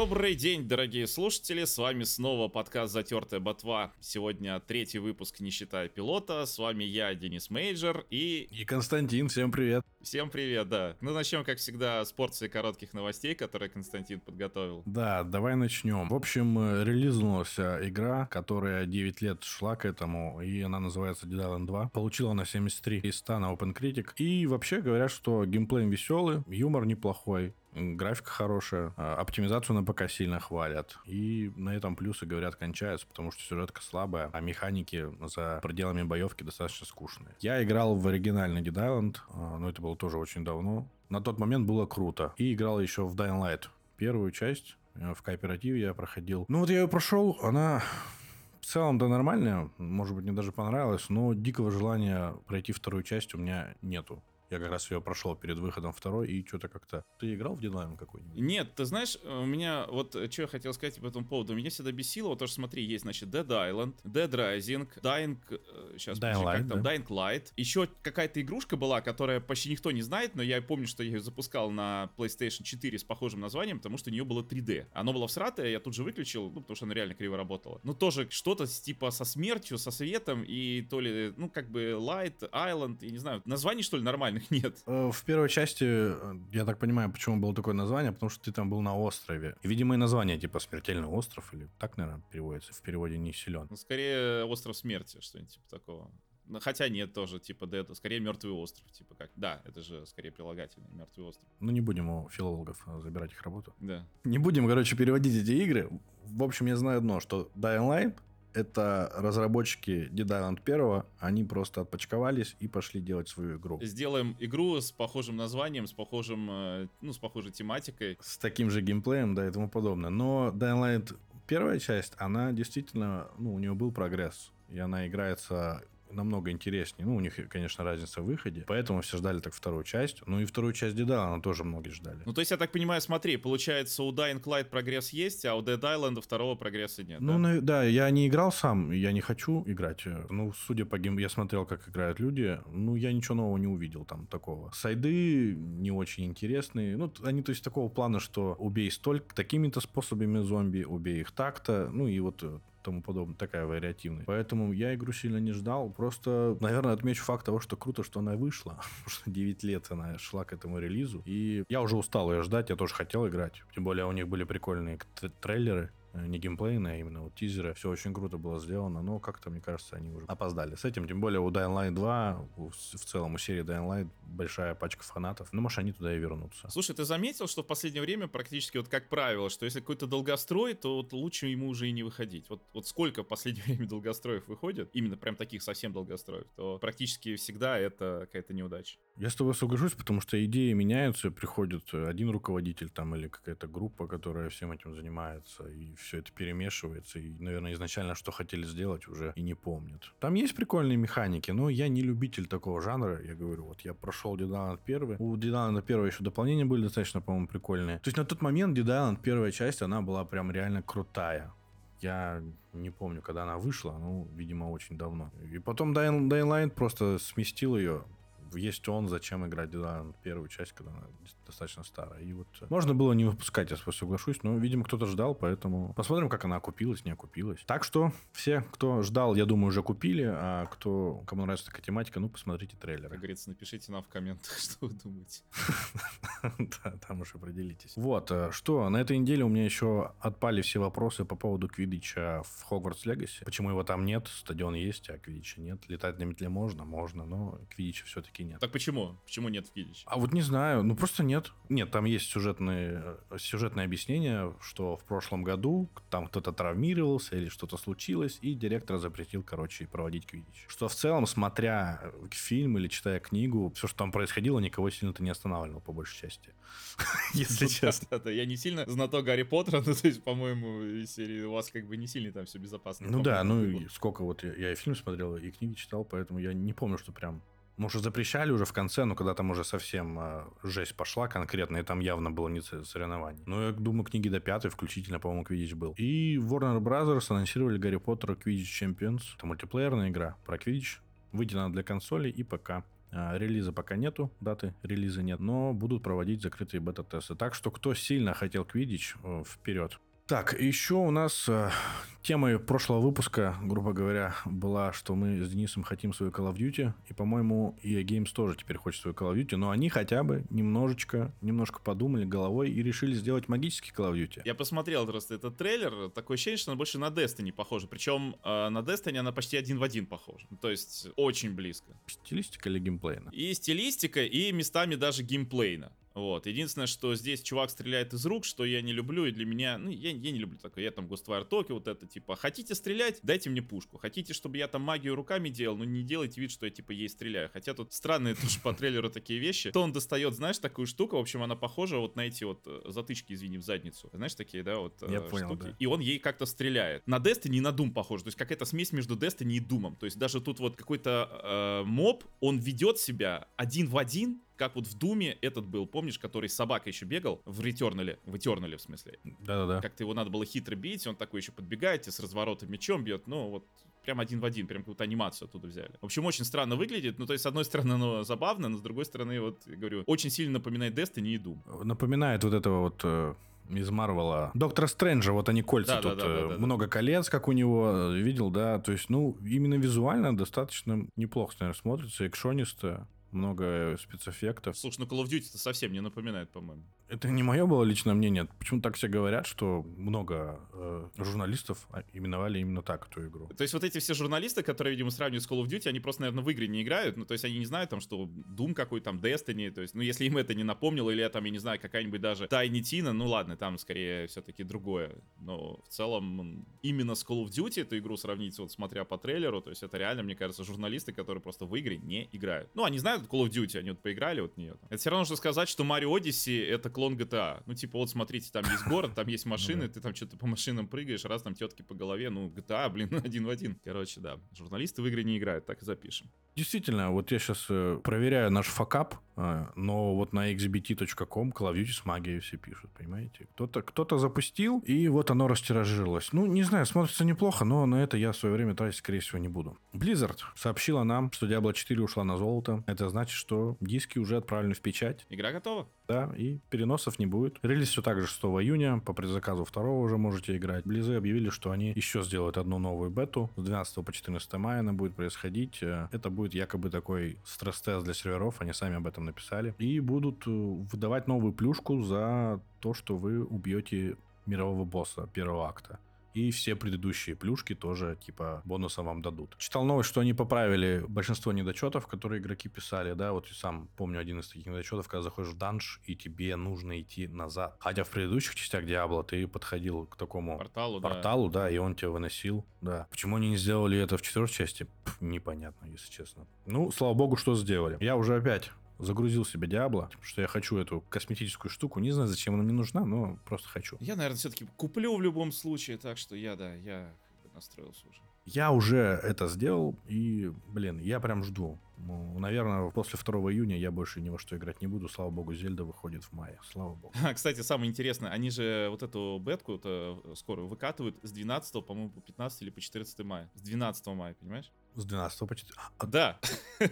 Добрый день, дорогие слушатели, с вами снова подкаст «Затертая ботва». Сегодня третий выпуск «Не считая пилота», с вами я, Денис Мейджор, и... И Константин, всем привет. Всем привет, да. Ну, начнем, как всегда, с порции коротких новостей, которые Константин подготовил. Да, давай начнем. В общем, э, релизнулась э, игра, которая 9 лет шла к этому, и она называется Dead Island 2. Получила на 73 из 100 на OpenCritic. И вообще говорят, что геймплей веселый, юмор неплохой, Графика хорошая, а, оптимизацию на ПК сильно хвалят. И на этом плюсы, говорят, кончаются, потому что сюжетка слабая, а механики за пределами боевки достаточно скучные. Я играл в оригинальный Dead Island, а, но это было тоже очень давно. На тот момент было круто. И играл еще в Dying Light. Первую часть э, в кооперативе я проходил. Ну вот я ее прошел, она в целом, да, нормальная. Может быть, мне даже понравилось, но дикого желания пройти вторую часть у меня нету. Я как раз ее прошел перед выходом второй, и что-то как-то... Ты играл в Deadline какой-нибудь? Нет, ты знаешь, у меня вот, э, что я хотел сказать по этому поводу, меня всегда бесило, вот тоже смотри, есть, значит, Dead Island, Dead Rising, Dying... Сейчас, Dying Light, как там, да? Dying Light. Еще какая-то игрушка была, которая почти никто не знает, но я помню, что я ее запускал на PlayStation 4 с похожим названием, потому что у нее было 3D. Оно было всратое, я тут же выключил, ну, потому что оно реально криво работало. Ну, тоже что-то типа со смертью, со светом, и то ли, ну, как бы Light, Island, я не знаю, названий, что ли, нормальных нет. Э, в первой части, э, я так понимаю, почему было такое название, потому что ты там был на острове. И, видимо, и название типа «Смертельный остров» или так, наверное, переводится. В переводе не силен. Ну, скорее «Остров смерти», что-нибудь типа такого. Ну, Хотя нет, тоже, типа, Dead, скорее мертвый остров, типа как. Да, это же скорее прилагательный, мертвый остров. Ну, не будем у филологов э, забирать их работу. Да. Не будем, короче, переводить эти игры. В общем, я знаю одно, что Dying Light это разработчики Dead Island 1, они просто отпочковались и пошли делать свою игру. Сделаем игру с похожим названием, с похожим, э, ну, с похожей тематикой. С таким же геймплеем, да, и тому подобное. Но Dying Light первая часть, она действительно, ну, у нее был прогресс. И она играется намного интереснее. Ну, у них, конечно, разница в выходе. Поэтому все ждали так вторую часть. Ну и вторую часть Деда, она тоже многие ждали. Ну, то есть, я так понимаю, смотри, получается, у Dying Light прогресс есть, а у Dead Island второго прогресса нет, Ну, да? на- да, я не играл сам, я не хочу играть. Ну, судя по гейм... Я смотрел, как играют люди, ну, я ничего нового не увидел там такого. Сайды не очень интересные. Ну, они, то есть, такого плана, что убей столько такими-то способами зомби, убей их так-то, ну, и вот э, тому подобное, такая вариативность. Поэтому я игру сильно не ждал. Просто, наверное, отмечу факт того, что круто, что она вышла. Потому что 9 лет она шла к этому релизу. И я уже устал ее ждать, я тоже хотел играть. Тем более у них были прикольные трейлеры. Э, Не геймплейные, а именно вот тизеры. Все очень круто было сделано, но как-то, мне кажется, они уже опоздали с этим. Тем более у Dying Light 2, у- в целом у серии Dying Light большая пачка фанатов. Ну, может, они туда и вернутся. Слушай, ты заметил, что в последнее время практически вот как правило, что если какой-то долгострой, то вот лучше ему уже и не выходить. Вот, вот сколько в последнее время долгостроев выходит, именно прям таких совсем долгостроев, то практически всегда это какая-то неудача. Я с тобой соглашусь, потому что идеи меняются, приходит один руководитель там или какая-то группа, которая всем этим занимается, и все это перемешивается, и, наверное, изначально что хотели сделать уже и не помнят. Там есть прикольные механики, но я не любитель такого жанра, я говорю, вот я прошел Dead Island 1, у Dead Island 1 еще дополнения были достаточно, по-моему, прикольные. То есть на тот момент Dead Island первая часть, она была прям реально крутая. Я не помню, когда она вышла, ну, видимо, очень давно. И потом Dying, Dying Light просто сместил ее. Есть он, зачем играть Dead Island первую часть, когда она достаточно старая. И вот э, можно было не выпускать, я соглашусь, но, видимо, кто-то ждал, поэтому посмотрим, как она окупилась, не окупилась. Так что все, кто ждал, я думаю, уже купили, а кто, кому нравится такая тематика, ну, посмотрите Как трейлеры. говорится, напишите нам в комментах, что вы думаете. Да, там уж определитесь. Вот, э, что, на этой неделе у меня еще отпали все вопросы по поводу Квидича в Хогвартс Легаси. Почему его там нет? Стадион есть, а Квидича нет. Летать на метле можно? Можно, но Квидича все-таки нет. Так почему? Почему нет в Кидич? А вот не знаю, ну просто нет. Нет, там есть сюжетные, э, сюжетное объяснение, что в прошлом году там кто-то травмировался или что-то случилось, и директор запретил, короче, проводить квидич. Что в целом, смотря фильм или читая книгу, все, что там происходило, никого сильно-то не останавливало, по большей части. Если Ну, честно. Я не сильно знаток Гарри Поттера, ну, то есть, по-моему, из серии у вас как бы не сильно там все безопасно. Ну да, ну сколько вот я и фильм смотрел, и книги читал, поэтому я не помню, что прям... Может, запрещали уже в конце, но когда там уже совсем э, жесть пошла конкретно, и там явно было не соревнование. Но я думаю, книги до пятой включительно, по-моему, Квидич был. И Warner Brothers анонсировали Гарри Поттер Quidditch Champions. Это мультиплеерная игра про Квидич. Выйдет она для консолей и ПК. А, релиза пока нету, даты релиза нет, но будут проводить закрытые бета-тесты. Так что кто сильно хотел Quidditch, э, вперед. Так, еще у нас э, темой прошлого выпуска, грубо говоря, была, что мы с Денисом хотим свою Call of Duty, и, по-моему, EA Games тоже теперь хочет свою Call of Duty, но они хотя бы немножечко, немножко подумали головой и решили сделать магический Call of Duty. Я посмотрел просто этот трейлер, такое ощущение, что она больше на Destiny похожа, причем э, на Destiny она почти один в один похожа, то есть очень близко. Стилистика или геймплейна? И стилистика, и местами даже геймплейна. Вот. Единственное, что здесь чувак стреляет из рук, что я не люблю, и для меня, ну, я, я не люблю такое. Я там Ghostwire Tokyo, вот это, типа, хотите стрелять, дайте мне пушку. Хотите, чтобы я там магию руками делал, ну, не делайте вид, что я, типа, ей стреляю. Хотя тут странные тоже по трейлеру такие вещи. То он достает, знаешь, такую штуку, в общем, она похожа вот на эти вот э, затычки, извини, в задницу. Знаешь, такие, да, вот Я э, понял, штуки. да. И он ей как-то стреляет. На Destiny и на Doom похоже. То есть какая-то смесь между Destiny и Doom. То есть даже тут вот какой-то э, моб, он ведет себя один в один, как вот в Думе этот был, помнишь, который с собакой еще бегал в Ретернале, в Этернале в смысле. Да-да-да. Как-то его надо было хитро бить, он такой еще подбегает и с разворота мечом бьет, ну вот прям один в один, прям какую-то анимацию оттуда взяли. В общем, очень странно выглядит, ну то есть с одной стороны оно забавно, но с другой стороны, вот, я говорю, очень сильно напоминает Destiny и Doom. Напоминает вот этого вот э, из Марвела. Доктора Стрэнджа, вот они Да, кольца да, тут, да, да, э, да, да. много колец, как у него, э, видел, да, то есть, ну, именно визуально достаточно неплохо, наверное, смотрится, экшонисто, много э, спецэффектов. Слушай, ну Call of Duty это совсем не напоминает, по-моему. Это не мое было личное мнение, почему так все говорят, что много э, журналистов а, именовали именно так эту игру. То есть вот эти все журналисты, которые, видимо, сравнивают с Call of Duty, они просто, наверное, в игры не играют. Ну, то есть они не знают там, что Doom какой там, Destiny. То есть, ну, если им это не напомнило, или там, я не знаю, какая-нибудь даже Tiny Tina, ну ладно, там скорее все-таки другое. Но в целом именно с Call of Duty эту игру сравнить, вот смотря по трейлеру, то есть это реально, мне кажется, журналисты, которые просто в игры не играют. Ну, они знают Call of Duty, они вот поиграли вот нее. Это все равно, что сказать, что Mario Odyssey это клон GTA. Ну, типа, вот смотрите, там есть город, там есть машины, ты там что-то по машинам прыгаешь, раз там тетки по голове, ну, GTA, блин, один в один. Короче, да, журналисты в игры не играют, так и запишем. Действительно, вот я сейчас проверяю наш факап, э, но вот на xbt.com Call of Duty с магией все пишут, понимаете? Кто-то кто запустил, и вот оно растиражировалось. Ну, не знаю, смотрится неплохо, но на это я в свое время тратить, скорее всего, не буду. Blizzard сообщила нам, что Diablo 4 ушла на золото. Это значит, что диски уже отправлены в печать. Игра готова? Да, и переносов не будет. Релиз все так же 6 июня, по предзаказу 2 уже можете играть. Близы объявили, что они еще сделают одну новую бету. С 12 по 14 мая она будет происходить. Э, Это будет якобы такой стресс-тест для серверов, они сами об этом написали. И будут э, выдавать новую плюшку за то, что вы убьете мирового босса первого акта. И все предыдущие плюшки тоже, типа, бонусом вам дадут. Читал новость, что они поправили большинство недочетов, которые игроки писали, да, вот и сам помню один из таких недочетов, когда заходишь в данж, и тебе нужно идти назад. Хотя в предыдущих частях Диабло ты подходил к такому Порталу, да. порталу, да, и он тебя выносил, да. Почему они не сделали это в четвертой части? Пф, непонятно, если честно. Ну, слава богу, что сделали. Я уже опять загрузил себе Диабло, потому что я хочу эту косметическую штуку. Не знаю, зачем она мне нужна, но просто хочу. Я, наверное, все-таки куплю в любом случае, так что я, да, я настроился уже. Я уже это сделал, и, блин, я прям жду. Ну, наверное, после 2 июня я больше ни во что играть не буду. Слава богу, Зельда выходит в мае. Слава богу. А, Кстати, самое интересное, они же вот эту бетку -то скоро выкатывают с 12, по-моему, по 15 или по 14 мая. С 12 мая, понимаешь? С 12 по 14. А, Да.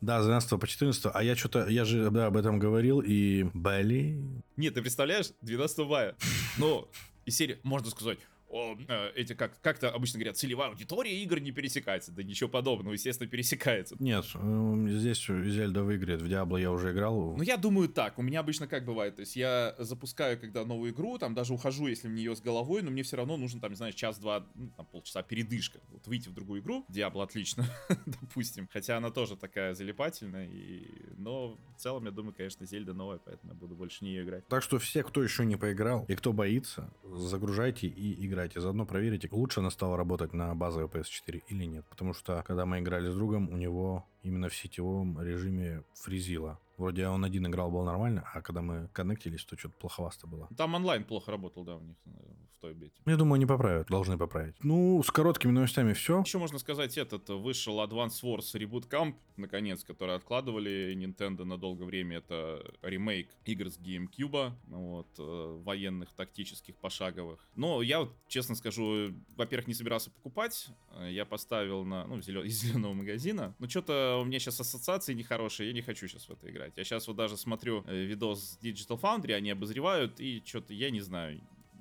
Да, с 12 по 14. А я что-то, я же да, об этом говорил, и, блин, Нет, ты представляешь, 12 мая. Ну, и серия, можно сказать, о, э, эти как, как-то обычно говорят, целевая аудитория игр не пересекается. Да ничего подобного, естественно, пересекается. Нет, э, здесь Зельда выиграет. В Диабло я уже играл. Ну, я думаю так. У меня обычно как бывает. То есть я запускаю, когда новую игру, там даже ухожу, если в нее с головой, но мне все равно нужен, там, не знаю, час-два, ну, там, полчаса передышка. Вот выйти в другую игру. Диабло отлично, допустим. Хотя она тоже такая залипательная. И... Но в целом, я думаю, конечно, Зельда новая, поэтому я буду больше в нее играть. Так что все, кто еще не поиграл и кто боится, загружайте и играйте. Заодно проверите, лучше она стала работать на базовой PS4 или нет. Потому что, когда мы играли с другом, у него именно в сетевом режиме фризило. Вроде он один играл, было нормально, а когда мы коннектились, то что-то плоховасто было. Там онлайн плохо работал, да, у них э, в той бете. Я думаю, не поправят, должны поправить. Ну, с короткими новостями все. Еще можно сказать, этот вышел Advance Wars Reboot Camp, наконец, который откладывали Nintendo на долгое время. Это ремейк игр с GameCube, вот, э, военных, тактических, пошаговых. Но я, вот, честно скажу, во-первых, не собирался покупать. Э, я поставил на, ну, зелен... из зеленого магазина. Но что-то у меня сейчас ассоциации нехорошие, я не хочу сейчас в это играть. Я сейчас вот даже смотрю э, видос Digital Foundry, они обозревают, и что-то, я не знаю,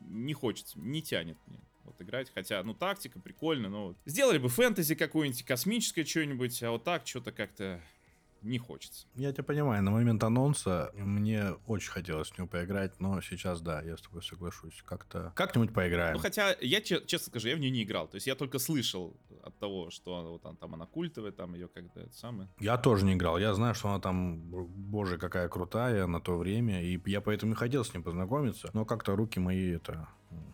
не хочется, не тянет мне вот играть. Хотя, ну, тактика прикольно, но вот. Сделали бы фэнтези какое-нибудь, космическое что-нибудь, а вот так что-то как-то не хочется. Я тебя понимаю, на момент анонса мне очень хотелось в него поиграть, но сейчас, да, я с тобой соглашусь. Как-то как-нибудь поиграем. Ну, хотя, я честно скажу, я в нее не играл. То есть я только слышал от того, что вот там, там она культовая, там ее как-то это самое. Я тоже не играл. Я знаю, что она там, боже, какая крутая на то время, и я поэтому и хотел с ним познакомиться, но как-то руки мои это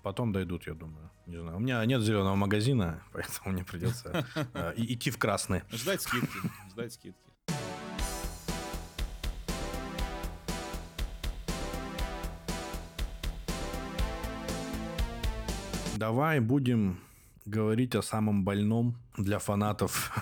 Потом дойдут, я думаю. Не знаю. У меня нет зеленого магазина, поэтому мне придется э, идти в красный. Ждать скидки. Ждать скидки. Давай будем говорить о самом больном для фанатов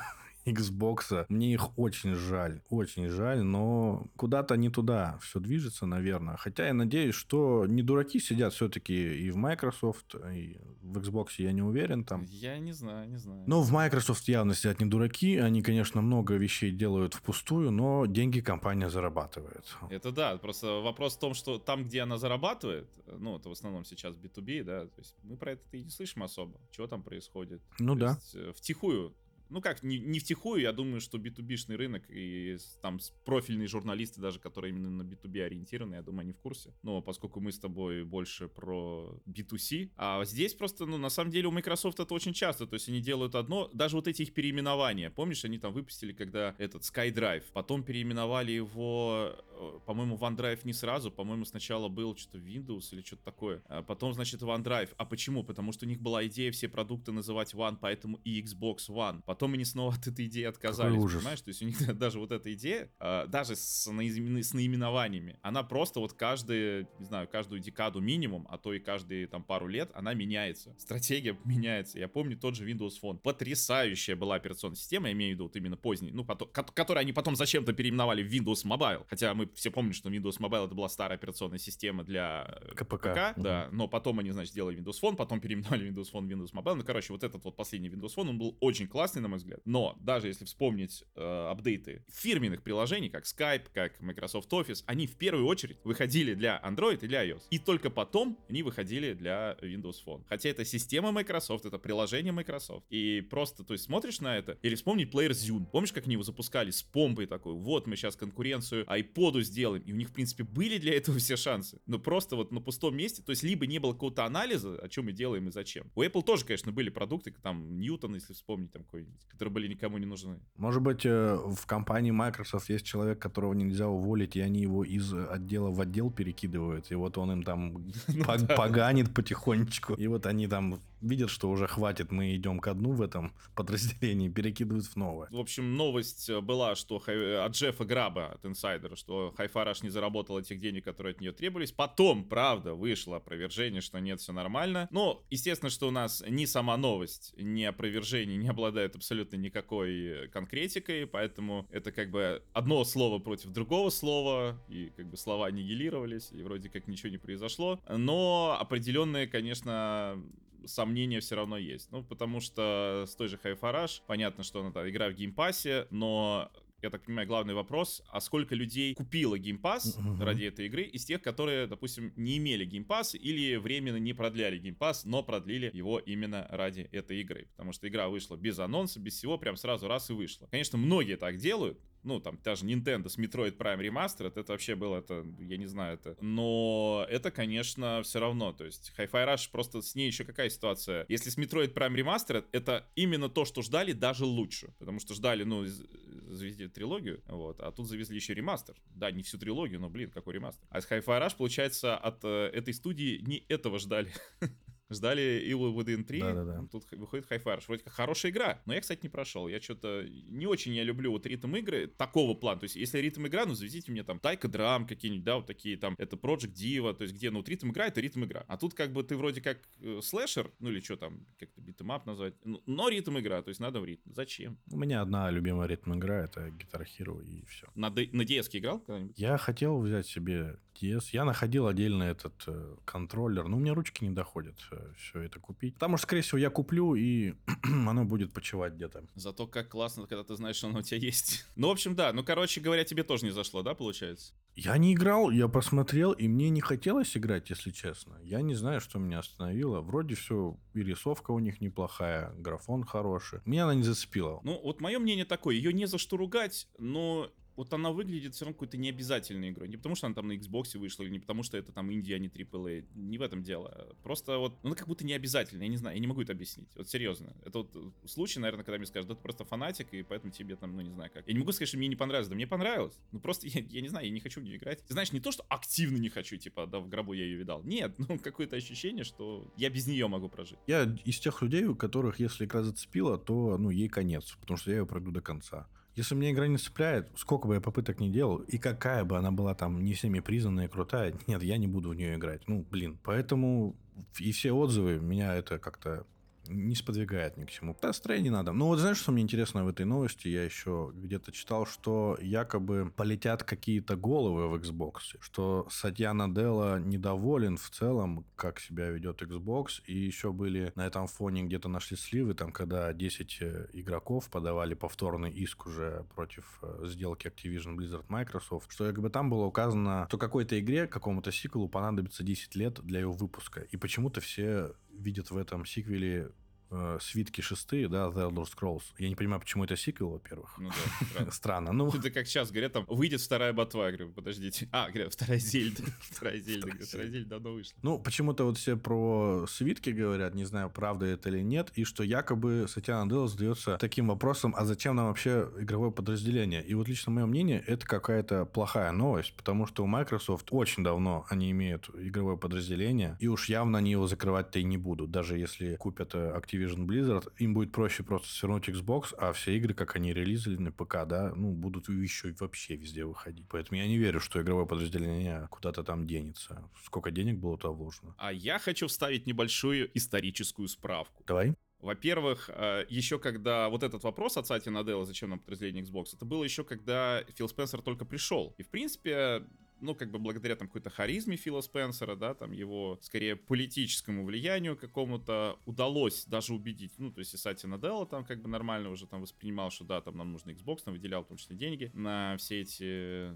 Xbox. Мне их очень жаль, очень жаль, но куда-то не туда все движется, наверное. Хотя я надеюсь, что не дураки сидят все-таки и в Microsoft, и в Xbox я не уверен там. Я не знаю, не знаю. Но в Microsoft явно сидят не дураки, они, конечно, много вещей делают впустую, но деньги компания зарабатывает. Это да, просто вопрос в том, что там, где она зарабатывает, ну, это в основном сейчас B2B, да, то есть мы про это и не слышим особо, что там происходит. Ну то да. Есть, э, втихую ну как, не, не втихую, я думаю, что B2B-шный рынок и там профильные журналисты даже, которые именно на B2B ориентированы, я думаю, они в курсе. Но поскольку мы с тобой больше про B2C, а здесь просто, ну, на самом деле у Microsoft это очень часто, то есть они делают одно, даже вот эти их переименования, помнишь, они там выпустили, когда этот SkyDrive, потом переименовали его, э, по-моему, OneDrive не сразу, по-моему, сначала был что-то Windows или что-то такое, а потом, значит, OneDrive. А почему? Потому что у них была идея все продукты называть One, поэтому и Xbox One. Потом они снова от этой идеи отказались, Какой ужас. понимаешь? То есть у них даже вот эта идея, а, даже с, с наименованиями, она просто вот каждые, не знаю, каждую декаду минимум, а то и каждые там пару лет, она меняется. Стратегия меняется. Я помню тот же Windows Phone. Потрясающая была операционная система, я имею в виду вот именно поздний, ну, потом, ко- которую они потом зачем-то переименовали в Windows Mobile. Хотя мы все помним, что Windows Mobile это была старая операционная система для э, КПК. да, но потом они, значит, сделали Windows Phone, потом переименовали Windows Phone в Windows Mobile. Ну, короче, вот этот вот последний Windows Phone, он был очень классный, на мой взгляд. Но даже если вспомнить э, апдейты фирменных приложений, как Skype, как Microsoft Office, они в первую очередь выходили для Android и для iOS. И только потом они выходили для Windows Phone. Хотя это система Microsoft, это приложение Microsoft. И просто, то есть, смотришь на это, или вспомнить Player Zune. Помнишь, как они его запускали с помпой такой? Вот мы сейчас конкуренцию iPod сделаем. И у них, в принципе, были для этого все шансы. Но просто вот на пустом месте, то есть, либо не было какого-то анализа, о чем мы делаем и зачем. У Apple тоже, конечно, были продукты, там Ньютон, если вспомнить, там какой-нибудь, которые были никому не нужны. Может быть, э, в компании Microsoft есть человек, которого нельзя уволить, и они его из отдела в отдел перекидывают, и вот он им там Ну поганит потихонечку. И вот они там видят, что уже хватит, мы идем ко дну в этом подразделении, перекидывают в новое. В общем, новость э, была, что Хай- от Джеффа Граба, от инсайдера, что Хайфараш не заработала тех денег, которые от нее требовались. Потом, правда, вышло опровержение, что нет, все нормально. Но, естественно, что у нас ни сама новость, ни опровержение не обладают абсолютно никакой э, конкретикой, поэтому это как бы одно слово против другого слова, и как бы слова аннигилировались, и вроде как ничего не произошло. Но определенные, конечно, сомнения все равно есть. Ну, потому что с той же Hi-Fi Rush, понятно, что она там игра в Game Pass е, но я так понимаю, главный вопрос, а сколько людей купило Game Pass Мгм. ради этой игры из тех, которые, допустим, не имели Game Pass или временно не продляли Game Pass, но продлили его именно ради этой игры. Потому что игра вышла без анонса, без всего, прям сразу раз и вышла. Конечно, многие так делают, ну, там, даже Nintendo с Metroid Prime Remastered, это вообще было, это, я не знаю, это... Но это, конечно, все равно, то есть Hi-Fi Rush просто с ней еще какая ситуация? Если с Metroid Prime Remastered, это именно то, что ждали, даже лучше, потому что ждали, ну, завезли трилогию, вот, а тут завезли еще ремастер. Да, не всю трилогию, но, блин, какой ремастер. А с Hi-Fi Rush, получается, от э, этой студии не этого ждали. Ждали Evil Within 3, Да-да-да. тут х- выходит Hi-Fi. Вроде как хорошая игра, но я, кстати, не прошел. Я что-то не очень я люблю вот ритм игры такого плана. То есть, если ритм игра, ну, завезите мне там Taiko Drum какие-нибудь, да, вот такие там, это Project Diva, то есть, где, ну, вот ритм игра, это ритм игра. А тут как бы ты вроде как э, слэшер, ну, или что там, как-то beat 'em up назвать, ну, но ритм игра, то есть, надо в ритм. Зачем? У меня одна любимая ритм игра это Guitar Hero и все. На, на DS играл когда-нибудь? Я хотел взять себе DS. Я находил отдельно этот э, контроллер, но у меня ручки не доходят все это купить. Потому что, скорее всего, я куплю, и оно будет почивать где-то. Зато как классно, когда ты знаешь, что оно у тебя есть. Ну, в общем, да. Ну, короче говоря, тебе тоже не зашло, да, получается? Я не играл, я посмотрел, и мне не хотелось играть, если честно. Я не знаю, что меня остановило. Вроде все, и рисовка у них неплохая, графон хороший. Меня она не зацепила. Ну, вот мое мнение такое, ее не за что ругать, но вот она выглядит все равно какой-то необязательной игрой. Не потому, что она там на Xbox вышла, или не потому, что это там Индия, а не AAA. Не в этом дело. Просто вот, она как будто не обязательная. Я не знаю, я не могу это объяснить. Вот серьезно. Это вот случай, наверное, когда мне скажут, да ты просто фанатик, и поэтому тебе там, ну, не знаю как. Я не могу сказать, что мне не понравилось. Да мне понравилось. Ну, просто я, я не знаю, я не хочу в нее играть. Знаешь, не то, что активно не хочу, типа, да, в гробу я ее видал. Нет, ну, какое-то ощущение, что я без нее могу прожить. Я из тех людей, у которых, если игра зацепила, то, ну, ей конец, потому что я ее пройду до конца. Если меня игра не цепляет, сколько бы я попыток не делал, и какая бы она была там не всеми признанная и крутая, нет, я не буду в нее играть. Ну, блин. Поэтому и все отзывы меня это как-то не сподвигает ни к чему. Тестрей не надо. Ну вот знаешь, что мне интересно в этой новости? Я еще где-то читал, что якобы полетят какие-то головы в Xbox. Что Сатья Наделла недоволен в целом, как себя ведет Xbox. И еще были на этом фоне где-то нашли сливы, там, когда 10 игроков подавали повторный иск уже против э, сделки Activision Blizzard Microsoft. Что якобы там было указано, что какой-то игре, какому-то сиквелу понадобится 10 лет для ее выпуска. И почему-то все видят в этом сиквеле э, свитки шестые, да, The Elder Scrolls. Я не понимаю, почему это сиквел, во-первых. Ну да, странно. Странно. Ну, Это как сейчас говорят, там, выйдет вторая ботва. Я говорю, подождите. А, говорят, вторая Зельда. Вторая Зельда. Вторая Зельда давно вышла. ну, почему-то вот все про свитки говорят, не знаю, правда это или нет, и что якобы Сатья Наделла задается таким вопросом, а зачем нам вообще игровое подразделение? И вот лично мое мнение, это какая-то плохая новость, потому что у Microsoft очень давно они имеют игровое подразделение, и уж явно они его закрывать-то и не будут. Даже если купят э, Activision Blizzard, им будет проще просто свернуть Xbox, а все игры, как они релизили на ПК, да, ну, будут еще и вообще везде выходить. Поэтому я не верю, что игровое подразделение куда-то там денется. Сколько денег было туда вложено? А я хочу вставить небольшую историческую справку. Давай. Во-первых, э, еще когда вот этот вопрос от Сати Наделла, зачем нам подразделение Xbox, это было еще когда Фил Спенсер только пришел. И, в принципе, ну, как бы благодаря там какой-то харизме Фила Спенсера, да, там его, скорее, политическому влиянию какому-то удалось даже убедить, ну, то есть и Сати Наделла там как бы нормально уже там воспринимал, что да, там нам нужно Xbox, там выделял в том числе деньги на все эти э,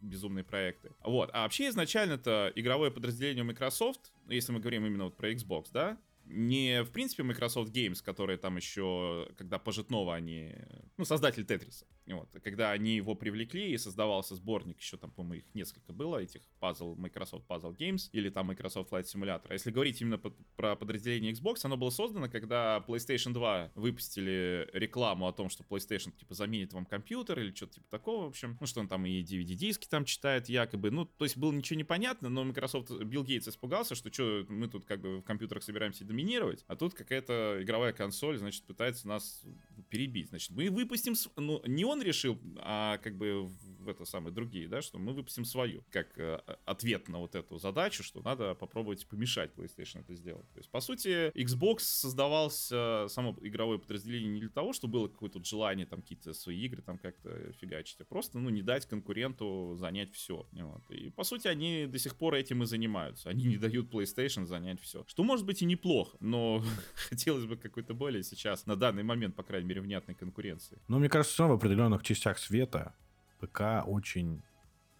безумные проекты. Вот, а вообще изначально-то игровое подразделение Microsoft, ну, если мы говорим именно вот про Xbox, да, не, в принципе, Microsoft Games, которые там еще, когда пожитного они, ну, создатель Тетриса, вот, когда они его привлекли и создавался сборник, еще там, по-моему, их несколько было, этих пазл, Microsoft Puzzle Games или там Microsoft Flight Simulator. А если говорить именно под, про подразделение Xbox, оно было создано, когда PlayStation 2 выпустили рекламу о том, что PlayStation, типа, заменит вам компьютер или что-то типа такого, в общем, ну, что он там и DVD-диски там читает якобы, ну, то есть было ничего непонятно, но Microsoft, Билл Гейтс испугался, что что, мы тут как бы в компьютерах собираемся доминировать, а тут какая-то игровая консоль, значит, пытается нас перебить. Значит, мы выпустим... Ну, не он решил, а как бы в это самое другие, да, что мы выпустим свою, как э, ответ на вот эту задачу, что надо попробовать помешать PlayStation это сделать. То есть, по сути, Xbox создавался, само игровое подразделение не для того, чтобы было какое-то желание там какие-то свои игры там как-то фигачить, а просто, ну, не дать конкуренту занять все. Вот. И, по сути, они до сих пор этим и занимаются. Они не дают PlayStation занять все. Что может быть и неплохо, но хотелось бы какой-то более сейчас, на данный момент, по крайней мере, внятной конкуренции. Но мне кажется, всё равно в определенных частях света ПК очень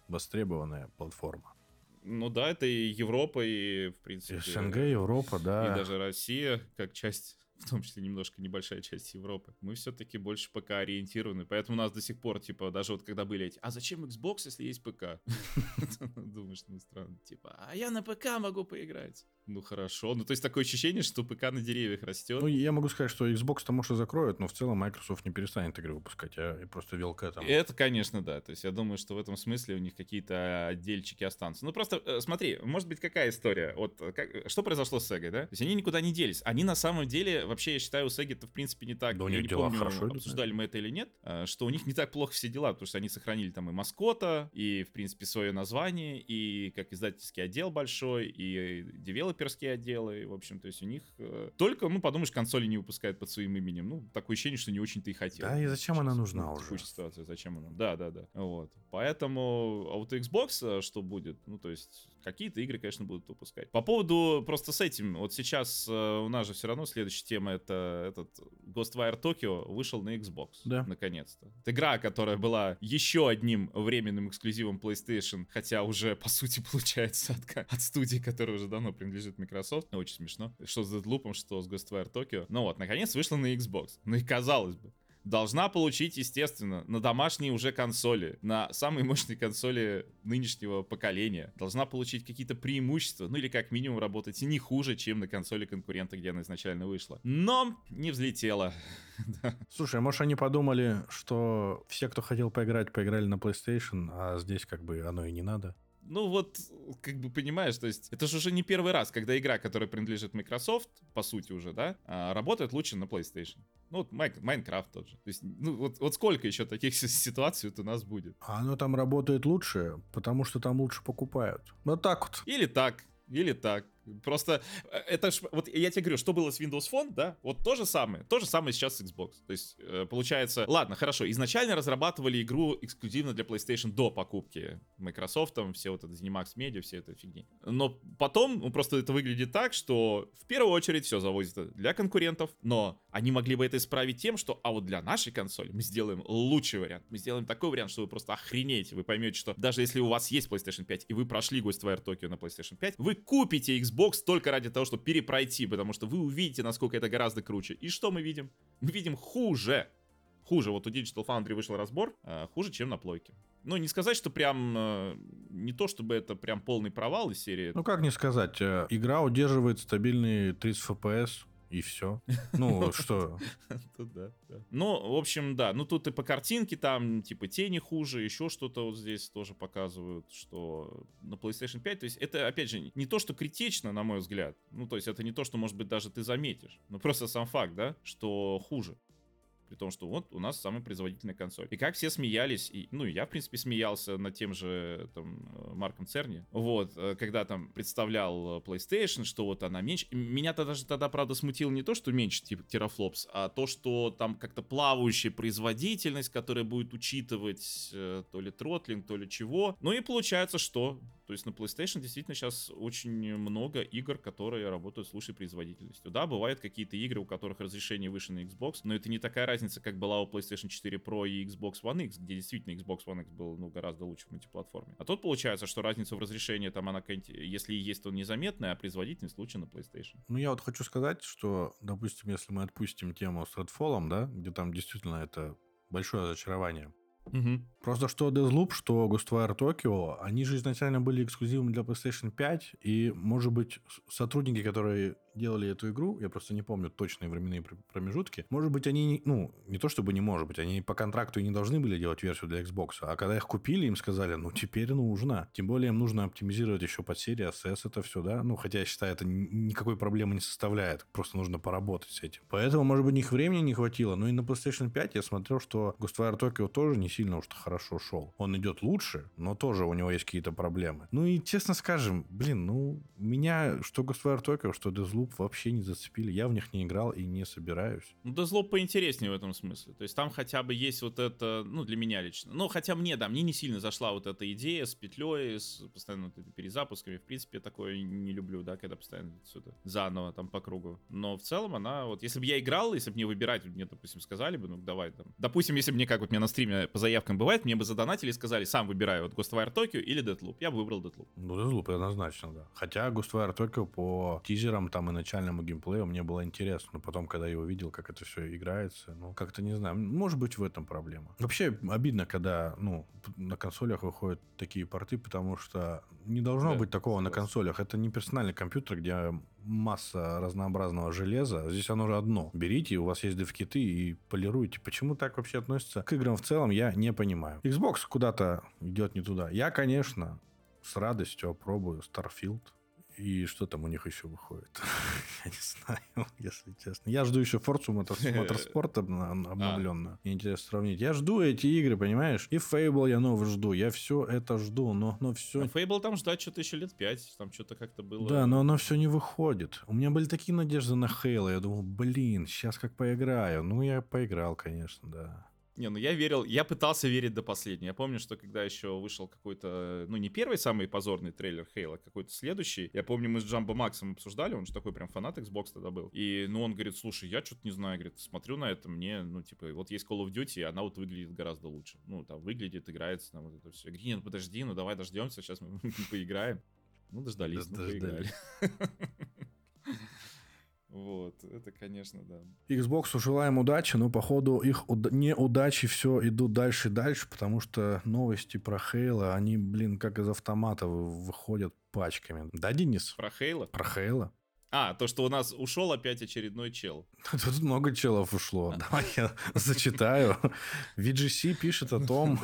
востребованная платформа. Ну да, это и Европа, и, в принципе... СНГ, Европа, да. И даже Россия, как часть, в том числе немножко небольшая часть Европы. Мы все-таки больше ПК ориентированы, поэтому у нас до сих пор, типа, даже вот когда были эти, а зачем Xbox, если есть ПК? Думаешь, ну странно, типа, а я на ПК могу поиграть. Ну хорошо. Ну то есть такое ощущение, что ПК на деревьях растет. Ну, я могу сказать, что Xbox-то, может, и закроют, но в целом Microsoft не перестанет игры выпускать, а просто вел к этому. Это, конечно, да. То есть я думаю, что в этом смысле у них какие-то отдельчики останутся. Ну просто э, смотри, может быть, какая история? Вот э, как, что произошло с Sega, да? То есть они никуда не делись. Они на самом деле, вообще, я считаю, у Sega это в принципе не так. Да у я них не дела помню, хорошо идут, обсуждали мы это или нет, э, что у них не так плохо все дела, потому что они сохранили там и маскота, и, в принципе, свое название, и как издательский отдел большой, и девелоперские отделы, в общем, то есть у них э, только, ну, подумаешь, консоли не выпускают под своим именем. Ну, такое ощущение, что не очень-то и хотел. Да, и зачем она Сейчас, нужна ну, уже? ситуация, зачем она? Да, да, да. Вот. Поэтому, а вот у Xbox э, что будет? Ну, то есть, какие-то игры, конечно, будут выпускать. По поводу просто с этим, вот сейчас э, у нас же все равно следующая тема это этот Ghostwire Tokyo вышел на Xbox. Да. Наконец-то. Это игра, которая была еще одним временным эксклюзивом PlayStation, хотя уже, по сути, получается от, от студии, которая уже давно принадлежит Microsoft. Ну, Очень смешно. Что с Deadloop, что с Ghostwire Tokyo. Ну вот, наконец вышла на Xbox. Ну и казалось бы, должна получить, естественно, на домашние уже консоли, на самые мощные консоли нынешнего поколения. Должна получить какие-то преимущества, ну или как минимум работать не хуже, чем на консоли конкурента, где она изначально вышла. Но не взлетела. Слушай, а может они подумали, что все, кто хотел поиграть, поиграли на PlayStation, а здесь как бы оно и не надо? Ну вот, как бы понимаешь, то есть это же уже не первый раз, когда игра, которая принадлежит Microsoft, по сути уже, да, а, работает лучше на PlayStation. Ну вот Май- Майнкрафт тот же. То есть, ну вот, вот сколько еще таких си- ситуаций вот у нас будет? А оно там работает лучше, потому что там лучше покупают. Вот так вот. Или так, или так. Просто э, это ж, вот я тебе говорю, что было с Windows Phone, да, вот то же самое, то же самое сейчас с Xbox. То есть, э, получается, ладно, хорошо, изначально разрабатывали игру эксклюзивно для PlayStation до покупки Microsoft, все вот это ZeniMax Media, все это фигни. Но потом, ну, просто это выглядит так, что в первую очередь все завозится для конкурентов, но они могли бы это исправить тем, что, а вот для нашей консоли мы сделаем лучший вариант. Мы сделаем такой вариант, что вы просто охренеете. Вы поймете, что даже если у вас есть PlayStation 5 и вы прошли Ghostwire Tokyo на PlayStation 5, вы купите Xbox только ради того, чтобы перепройти, потому что вы увидите, насколько это гораздо круче. И что мы видим? Мы видим хуже. Хуже. Вот у Digital Foundry вышел разбор. э, хуже, чем на плойке. Ну, не сказать, что прям... э, не то, чтобы это прям полный провал из серии. Ну, как не сказать, э, игра удерживает стабильные 30 FPS, и все. Ну, что? Да, да. Ну, в общем, да. Ну, тут и по картинке там, типа, тени хуже, еще что-то вот здесь тоже показывают, что на PlayStation 5, то есть это, опять же, не то, что критично, на мой взгляд. Ну, то есть это не то, что, может быть, даже ты заметишь. Ну, просто сам факт, да, что хуже. При том, что вот у нас самая производительная консоль. И как все смеялись, и, ну, я, в принципе, смеялся над тем же там э, Марком Церни. Вот, э, когда там представлял э, PlayStation, что вот она меньше. И Меня -то даже тогда, правда, смутило не то, что меньше типа терафлопс, а то, что там как-то плавающая производительность, которая будет учитывать то ли тротлинг, то ли чего. Ну и получается, что то есть на PlayStation действительно сейчас очень много игр, которые работают с лучшей производительностью. Да, бывают какие-то игры, у которых разрешение выше на Xbox, но это не такая разница, как была у PlayStation 4 Pro и Xbox One X, где действительно Xbox One X был ну, гораздо лучше в мультиплатформе. А тут получается, что разница в разрешении там она, если есть, то незаметная, а производительность лучше на PlayStation. Ну, я вот хочу сказать, что, допустим, если мы отпустим тему с Redfall, да, где там действительно это большое разочарование. Просто что Deathloop, что Ghostwire Tokyo, они же изначально были эксклюзивами для PlayStation 5, и, может быть, сотрудники, которые делали эту игру, я просто не помню точные временные пр- промежутки, может быть, они, ну, не то чтобы не может быть, они по контракту и не должны были делать версию для Xbox, а когда их купили, им сказали, ну, теперь нужно. Тем более, им нужно оптимизировать еще под серии SS это все, да, ну, хотя я считаю, это ни- никакой проблемы не составляет, просто нужно поработать с этим. Поэтому, может быть, них времени не хватило, но и на PlayStation 5 я смотрел, что Ghostwire Tokyo тоже не сильно уж хорошо шел. Он идет лучше, но тоже у него есть какие-то проблемы. Ну и, честно скажем, блин, ну, меня что Ghostwire Tokyo, что Deathloop вообще не зацепили. Я в них не играл и не собираюсь. Ну, Deathloop поинтереснее в этом смысле. То есть там хотя бы есть вот это, ну, для меня лично. Ну, хотя мне, да, мне не сильно зашла вот эта идея с петлей, с постоянно вот этими перезапусками. В принципе, я такое не люблю, да, когда постоянно сюда заново там по кругу. Но в целом она вот, если бы я играл, если бы мне выбирать, мне, допустим, сказали бы, ну, давай там. Допустим, если бы мне, как вот мне на стриме по заявкам бывает, мне бы задонатили и сказали, сам выбирай вот Ghostwire Tokyo или Deathloop. Я бы выбрал Deathloop. Ну, Deathloop однозначно, да. Хотя Ghostwire Tokyo по тизерам там начальному геймплею мне было интересно. Но потом, когда я увидел, как это все играется, ну, как-то не знаю. Может быть, в этом проблема. Вообще, обидно, когда, ну, на консолях выходят такие порты, потому что не должно Да, быть такого на консолях. Это не персональный компьютер, где масса разнообразного железа. Здесь оно же одно. Берите, у вас есть девкиты и полируйте. Почему так вообще относятся к играм в целом, я не понимаю. Xbox куда-то идет не туда. Я, конечно, с радостью опробую Starfield. И что там у них еще выходит? Я не знаю, если честно. Я жду еще Forza Motorsport обновленную. Мне интересно сравнить. Я жду эти игры, понимаешь? И Fable я новый жду. Я все это жду, но, но все... А Фейбл там ждать что-то еще лет 5. Там что-то как-то было... Да, но оно все не выходит. У меня были такие надежды на Хейла. Я думал, блин, сейчас как поиграю. Ну, я поиграл, конечно, да. Не, ну я верил, я пытался верить до последнего. Я помню, что когда еще вышел какой-то, ну не первый самый позорный трейлер Хейла, какой-то следующий. Я помню, мы с Джамбо Максом обсуждали, он же такой прям фанат Xbox тогда был. И, ну, он говорит, слушай, я что-то не знаю, говорит, смотрю на это, мне, ну, типа, вот есть Call of Duty, она вот выглядит гораздо лучше. Ну, там, выглядит, играется, там, вот это все. Я говорю, нет, подожди, ну, давай дождемся, сейчас мы поиграем. Ну, дождались, ну, поиграли. Вот, это, конечно, да. Xbox желаем удачи, но походу их уда- неудачи все идут дальше и дальше, потому что новости про Хейла, они, блин, как из автомата вы- выходят пачками. Да, Денис? Про Хейла? Про Хейла? А, то, что у нас ушел опять очередной чел. Тут много челов ушло. Давай я зачитаю. VGC пишет о том,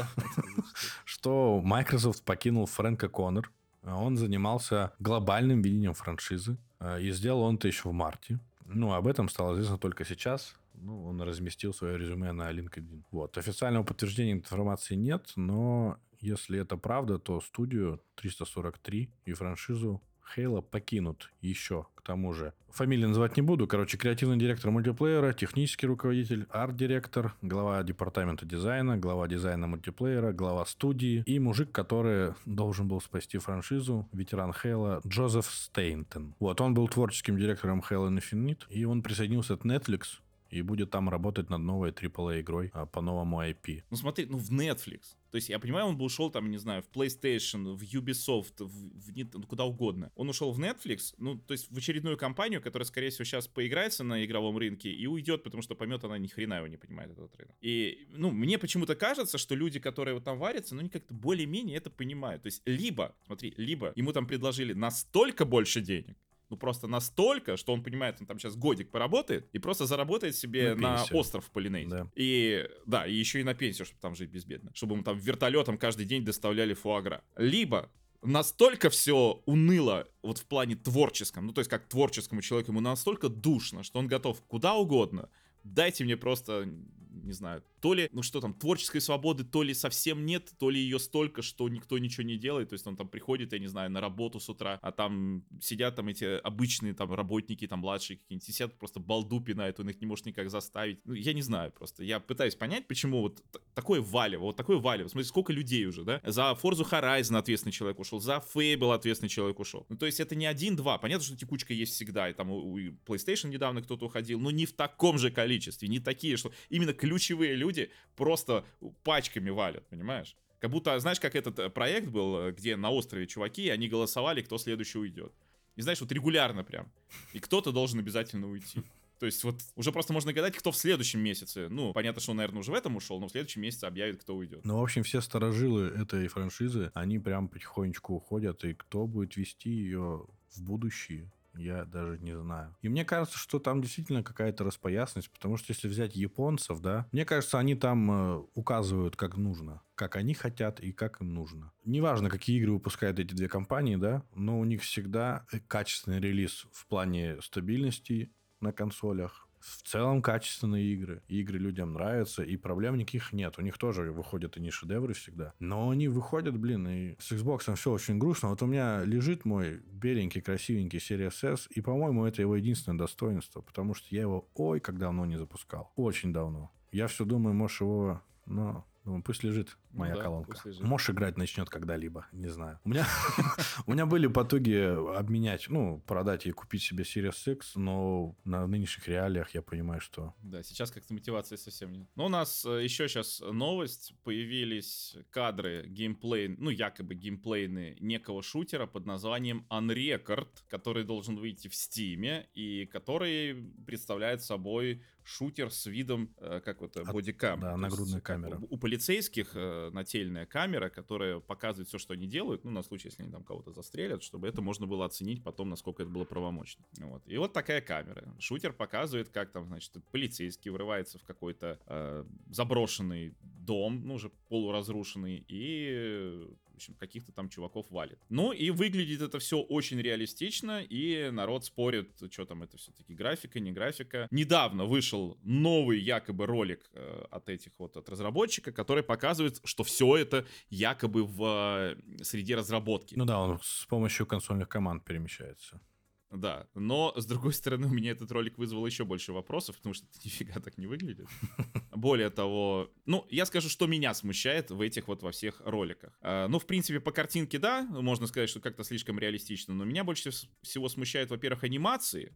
что Microsoft покинул Фрэнка Коннор. Он занимался глобальным видением франшизы. э, И сделал он это еще в марте. Ну, об этом стало известно только сейчас. Ну, он разместил свое резюме на LinkedIn. Вот. Официального подтверждения информации нет, но если это правда, то студию 343 и франшизу Хейла покинут еще, к тому же. Фамилии называть не буду. Короче, креативный директор мультиплеера, технический руководитель, арт-директор, глава департамента дизайна, глава дизайна мультиплеера, глава студии и мужик, который должен был спасти франшизу, ветеран Хейла Джозеф Стейнтон. Вот, он был творческим директором Halo Infinite, и он присоединился к Netflix, и будет там работать над новой AAA игрой а, по новому IP. Ну смотри, ну в Netflix. То есть я понимаю, он бы ушел там, не знаю, в PlayStation, в Ubisoft, в, в ну, куда угодно. Он ушел в Netflix, ну то есть в очередную компанию, которая, скорее всего, сейчас поиграется на игровом рынке и уйдет, потому что поймет она ни хрена его не понимает этот рынок. И, ну, мне почему-то кажется, что люди, которые вот там варятся, ну, они как-то более-менее это понимают. То есть либо, смотри, либо ему там предложили настолько больше денег, ну просто настолько, что он понимает, он там сейчас годик поработает и просто заработает себе На на, пенсию. остров Полинезии. Да. И да, и еще и на пенсию, чтобы там жить безбедно. Чтобы ему там вертолетом каждый день доставляли фуагра. Либо настолько все уныло вот в плане творческом, ну то есть как творческому человеку, ему настолько душно, что он готов куда угодно. Дайте мне просто, не знаю, то ли, ну что там, творческой свободы то ли совсем нет, то ли ее столько, что никто ничего не делает. То есть он там приходит, я не знаю, на работу с утра, а там сидят там эти обычные там работники, там младшие какие-нибудь, сидят просто балду пинают, он их не может никак заставить. Ну, я не знаю просто. Я пытаюсь понять, почему вот такое валево, вот такое валево. Смотрите, сколько людей уже, да? За Forza Horizon ответственный человек ушел, за Fable ответственный человек ушел. Ну, то есть это не один-два. Понятно, что текучка есть всегда, и там у PlayStation недавно кто-то уходил, но не в таком же количестве, не такие, что именно ключевые люди просто пачками валят, понимаешь? Как будто, знаешь, как этот э, проект был, э, где на острове чуваки, они голосовали, кто следующий уйдет. И знаешь, вот регулярно прям. И кто-то должен обязательно уйти. То есть вот уже просто можно гадать, кто в следующем месяце. Ну, понятно, что он, наверное, уже в этом ушел, но в следующем месяце объявит, кто уйдет. Ну, в общем, все сторожилы этой франшизы, они прям потихонечку уходят, и кто будет вести ее в будущее, я даже не знаю. И мне кажется, что там действительно какая-то распоясность, потому что если взять японцев, да, мне кажется, они там э, указывают, как нужно, как они хотят и как им нужно. Неважно, какие игры выпускают эти две компании, да, но у них всегда э, качественный релиз в плане стабильности на консолях, в целом качественные игры. Игры людям нравятся, и проблем никаких нет. У них тоже выходят и не шедевры всегда. Но они выходят, блин, и с Xbox все очень грустно. Вот у меня лежит мой беленький, красивенький Series S, и, по-моему, это его единственное достоинство, потому что я его, ой, как давно не запускал. Очень давно. Я все думаю, может, его, но думаю, пусть лежит. Моя да, колонка. Можешь играть начнет когда-либо, не знаю. У меня, у меня были потуги обменять, ну, продать и купить себе Series X, но на нынешних реалиях я понимаю, что... Да, сейчас как-то мотивации совсем нет. Но у нас э, еще сейчас новость. Появились кадры геймплей, ну, якобы геймплейные некого шутера под названием Unrecord, который должен выйти в Стиме и который представляет собой шутер с видом, э, как вот, э, От- бодикам. да, нагрудная камера. У, у полицейских э, нательная камера, которая показывает все, что они делают, ну, на случай, если они там кого-то застрелят, чтобы это можно было оценить потом, насколько это было правомочно. Вот. И вот такая камера. Шутер показывает, как там, значит, полицейский врывается в какой-то э, заброшенный дом, ну, уже полуразрушенный, и, э, общем, каких-то там чуваков валит. Ну, и выглядит это все очень реалистично, и народ спорит, что там это все-таки графика, не графика. Недавно вышел новый якобы ролик э, от этих вот, от разработчика, который показывает, что все это якобы в э, среде разработки. Ну да, он с помощью консольных команд перемещается. Да, но с другой стороны у меня этот ролик вызвал еще больше вопросов, потому что это нифига так не выглядит. Более того, ну, я скажу, что меня смущает в этих вот во всех роликах. А, Ну, в принципе, по картинке, да, можно сказать, что как-то слишком реалистично, но меня больше вс- всего смущает, во-первых, анимации,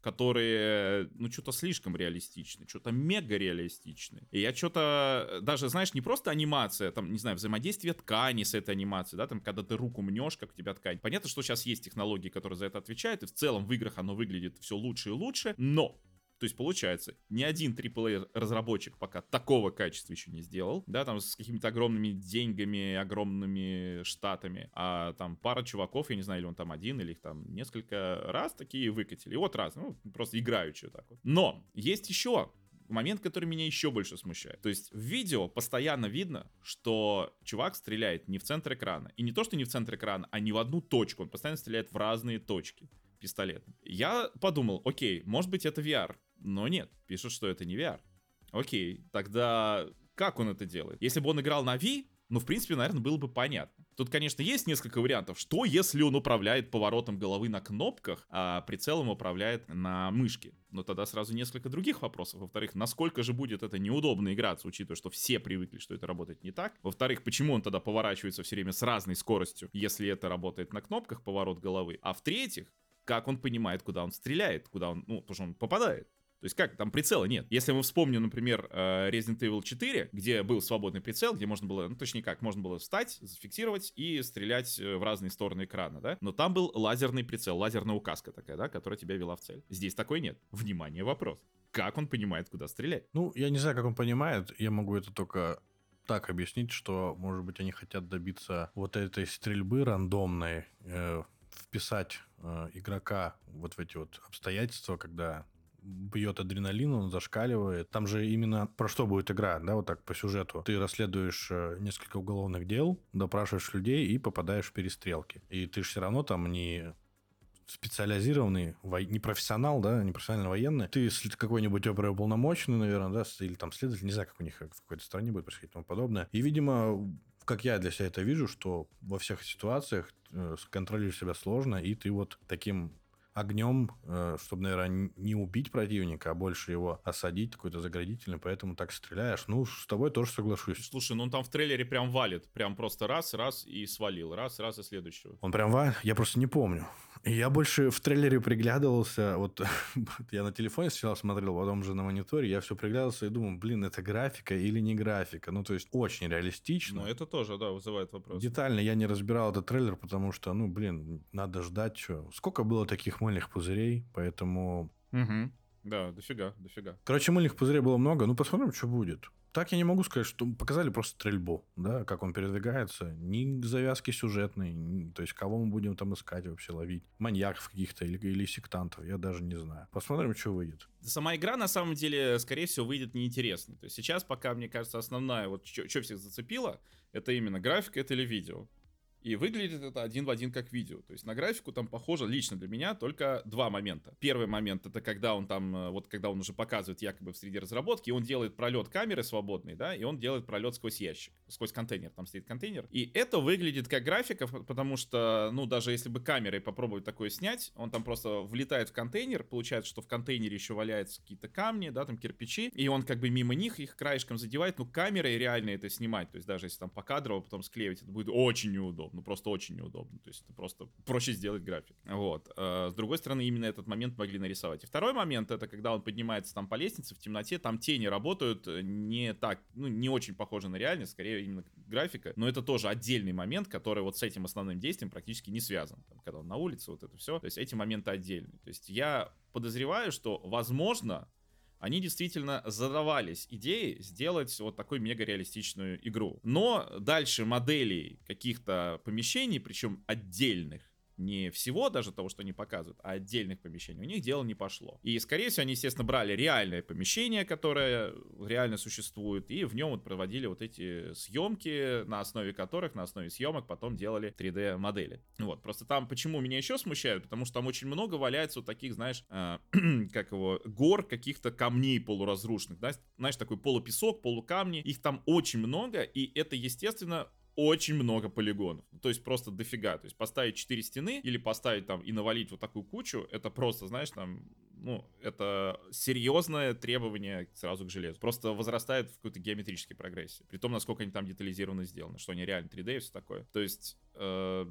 которые, ну, что-то слишком реалистичны, что-то мега реалистичны. И я что-то, даже, знаешь, не просто анимация, там, не знаю, взаимодействие ткани с этой анимацией, да, там, когда ты руку мнешь, как у тебя ткань. Понятно, что сейчас есть технологии, которые за это отвечают, и в целом в играх оно выглядит все лучше и лучше, но то есть, получается, ни один AAA разработчик пока такого качества еще не сделал, да, там с какими-то огромными деньгами, огромными штатами, а там пара чуваков, я не знаю, или он там один, или их там несколько раз такие выкатили. И вот раз, ну, просто играючи вот так вот. Но есть еще момент, который меня еще больше смущает. То есть в видео постоянно видно, что чувак стреляет не в центр экрана. И не то, что не в центр экрана, а не в одну точку. Он постоянно стреляет в разные точки пистолетом. Я подумал, окей, может быть это VR. Но нет, пишут, что это не VR. Окей, тогда как он это делает? Если бы он играл на V, ну, в принципе, наверное, было бы понятно. Тут, конечно, есть несколько вариантов. Что, если он управляет поворотом головы на кнопках, а прицелом управляет на мышке? Но тогда сразу несколько других вопросов. Во-вторых, насколько же будет это неудобно играться, учитывая, что все привыкли, что это работает не так. Во-вторых, почему он тогда поворачивается все время с разной скоростью, если это работает на кнопках, поворот головы? А в-третьих, как он понимает, куда он стреляет, куда он, ну, потому что он попадает. То есть как, там прицела нет. Если мы вспомним, например, э, Resident Evil 4, где был свободный прицел, где можно было, ну точнее как, можно было встать, зафиксировать и стрелять э, в разные стороны экрана, да? Но там был лазерный прицел, лазерная указка такая, да, которая тебя вела в цель. Здесь такой нет. Внимание, вопрос. Как он понимает, куда стрелять? Ну, я не знаю, как он понимает, я могу это только так объяснить, что, может быть, они хотят добиться вот этой стрельбы рандомной, э, вписать э, игрока вот в эти вот обстоятельства, когда бьет адреналин, он зашкаливает. Там же именно про что будет игра, да, вот так по сюжету. Ты расследуешь э, несколько уголовных дел, допрашиваешь людей и попадаешь в перестрелки. И ты же все равно там не специализированный, не профессионал, да, не профессиональный военный. Ты какой-нибудь оперуполномоченный, наверное, да, или там следователь, не знаю, как у них в какой-то стране будет происходить и тому подобное. И, видимо, как я для себя это вижу, что во всех ситуациях э, контролируешь себя сложно, и ты вот таким огнем, э, чтобы, наверное, не убить противника, а больше его осадить, какой-то заградительный, поэтому так стреляешь. Ну, с тобой тоже соглашусь. Слушай, ну он там в трейлере прям валит. Прям просто раз, раз и свалил. Раз, раз и следующего. Он прям ва... Я просто не помню. Я больше в трейлере приглядывался. Вот я на телефоне сначала смотрел, потом уже на мониторе. Я все приглядывался и думал, блин, это графика или не графика. Ну, то есть очень реалистично. Но это тоже, да, вызывает вопрос. Детально я не разбирал этот трейлер, потому что, ну, блин, надо ждать, что. Сколько было таких мыльных пузырей, поэтому... Мгм. Да, дофига, дофига. Короче, мыльных пузырей было много. Ну, посмотрим, что будет. Так я не могу сказать, что показали просто стрельбу, да, как он передвигается. Ни завязки сюжетной, ни- то есть кого мы будем там искать вообще, ловить. Маньяков каких-то или, или сектантов, я даже не знаю. Посмотрим, что выйдет. Сама игра, на самом деле, скорее всего, выйдет неинтересной. То есть сейчас пока, мне кажется, основная, вот что всех зацепило, это именно графика, это или видео. И выглядит это один в один как видео. То есть на графику там похоже лично для меня только два момента. Первый момент это когда он там, э, вот когда он уже показывает якобы в среде разработки, он делает пролет камеры свободный, да, и он делает пролет сквозь ящик, сквозь контейнер, там стоит контейнер. И это выглядит как графика, потому что, ну, даже если бы камерой попробовать такое снять, он там просто влетает в контейнер, получается, что в контейнере еще валяются какие-то камни, да, там кирпичи, и он как бы мимо них их краешком задевает, ну, камерой реально это снимать, то есть даже если там покадрово потом склеивать, это будет очень неудобно, ну, просто очень неудобно, то есть это просто проще сделать график. Вот. А, с другой стороны, именно этот момент могли нарисовать. И второй момент, это когда он поднимается там по лестнице в темноте, там тени работают э, не так, ну, не очень похоже на реальность, скорее именно графика, но это тоже отдельный момент, который вот с этим основным действием практически не связан. Там, когда он на улице, вот это все. То есть эти моменты отдельные. То есть я подозреваю, что, возможно, они действительно задавались идеей сделать вот такую мега реалистичную игру. Но дальше моделей каких-то помещений, причем отдельных, не всего даже того, что они показывают, а отдельных помещений, у них дело не пошло. И, скорее всего, они, естественно, брали реальное помещение, которое реально существует, и в нем вот проводили вот эти съемки, на основе которых, на основе съемок потом делали 3D-модели. Вот, просто там почему меня еще смущает, потому что там очень много валяется вот таких, знаешь, э, как его, гор каких-то камней полуразрушенных, да, знаешь, такой полупесок, полукамни, их там очень много, и это, естественно, очень много полигонов. То есть просто дофига. То есть поставить 4 стены или поставить там и навалить вот такую кучу, это просто, знаешь, там, ну, это серьезное требование сразу к железу. Просто возрастает в какой-то геометрической прогрессии. При том, насколько они там детализированно сделаны, что они реально 3D и все такое. То есть... Э,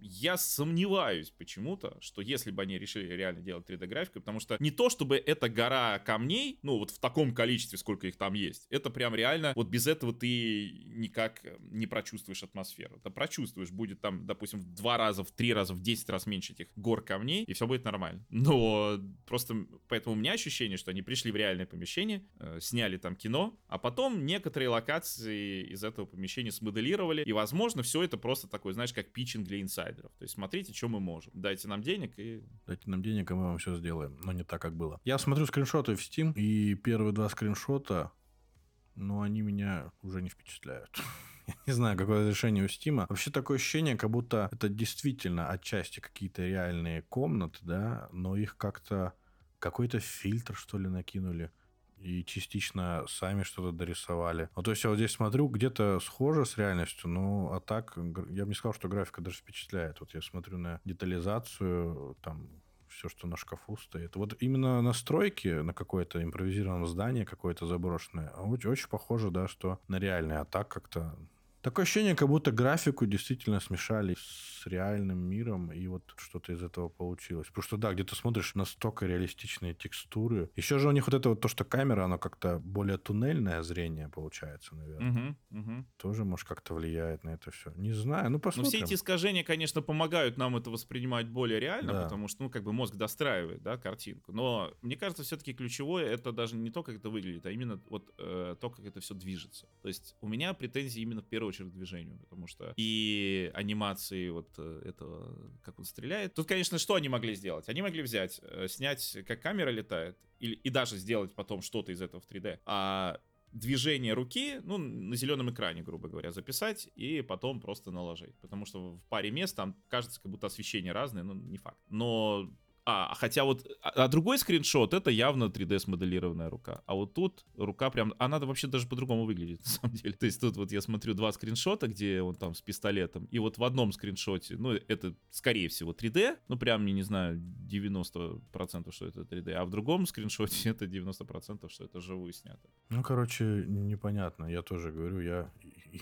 я сомневаюсь почему-то, что если бы они решили реально делать 3D-графику, потому что не то, чтобы эта гора камней, ну вот в таком количестве, сколько их там есть, это прям реально, вот без этого ты никак не прочувствуешь атмосферу. Ты прочувствуешь, будет там, допустим, в два раза, в три раза, в 10 раз меньше этих гор камней, и все будет нормально. Но просто поэтому у меня ощущение, что они пришли в реальное помещение, э, сняли там кино, а потом некоторые локации из этого помещения смоделировали, и, возможно, все это просто такой, знаешь, как питчинг для инсайда инсайдеров. То есть смотрите, что мы можем. Дайте нам денег и... Дайте нам денег, и мы вам все сделаем. Но не так, как было. Я смотрю скриншоты в Steam, и первые два скриншота, но они меня уже не впечатляют. Я не знаю, какое решение у Стима. Вообще такое ощущение, как будто это действительно отчасти какие-то реальные комнаты, да, но их как-то какой-то фильтр, что ли, накинули и частично сами что-то дорисовали. Ну, то есть я вот здесь смотрю, где-то схоже с реальностью, но а так я бы не сказал, что графика даже впечатляет. Вот я смотрю на детализацию, там все, что на шкафу стоит. Вот именно настройки на какое-то импровизированное здание, какое-то заброшенное, очень, очень похоже, да, что на реальное. А так как-то Такое ощущение, как будто графику действительно смешали с реальным миром, и вот что-то из этого получилось. Потому что, да, где-то смотришь настолько реалистичные текстуры. Еще же у них вот это вот то, что камера, она как-то более туннельное зрение получается, наверное. Угу, угу. Тоже, может, как-то влияет на это все. Не знаю, ну посмотрим. Но все эти искажения, конечно, помогают нам это воспринимать более реально, да. потому что, ну, как бы мозг достраивает, да, картинку. Но мне кажется, все-таки ключевое это даже не то, как это выглядит, а именно вот э, то, как это все движется. То есть у меня претензии именно в первую очередь движению, потому что и анимации вот э, этого, как он стреляет. Тут, конечно, что они могли сделать? Они могли взять, э, снять, как камера летает, или, и даже сделать потом что-то из этого в 3D, а движение руки, ну, на зеленом экране, грубо говоря, записать и потом просто наложить. Потому что в паре мест там кажется, как будто освещение разное, ну, не факт. Но а, хотя вот, а, а другой скриншот, это явно 3D смоделированная рука. А вот тут рука прям, она вообще даже по-другому выглядит, на самом деле. То есть тут вот я смотрю два скриншота, где он там с пистолетом, и вот в одном скриншоте, ну, это, скорее всего, 3D, ну, прям, не знаю, 90% что это 3D, а в другом скриншоте это 90% что это живую снято. Ну, короче, непонятно, я тоже говорю, я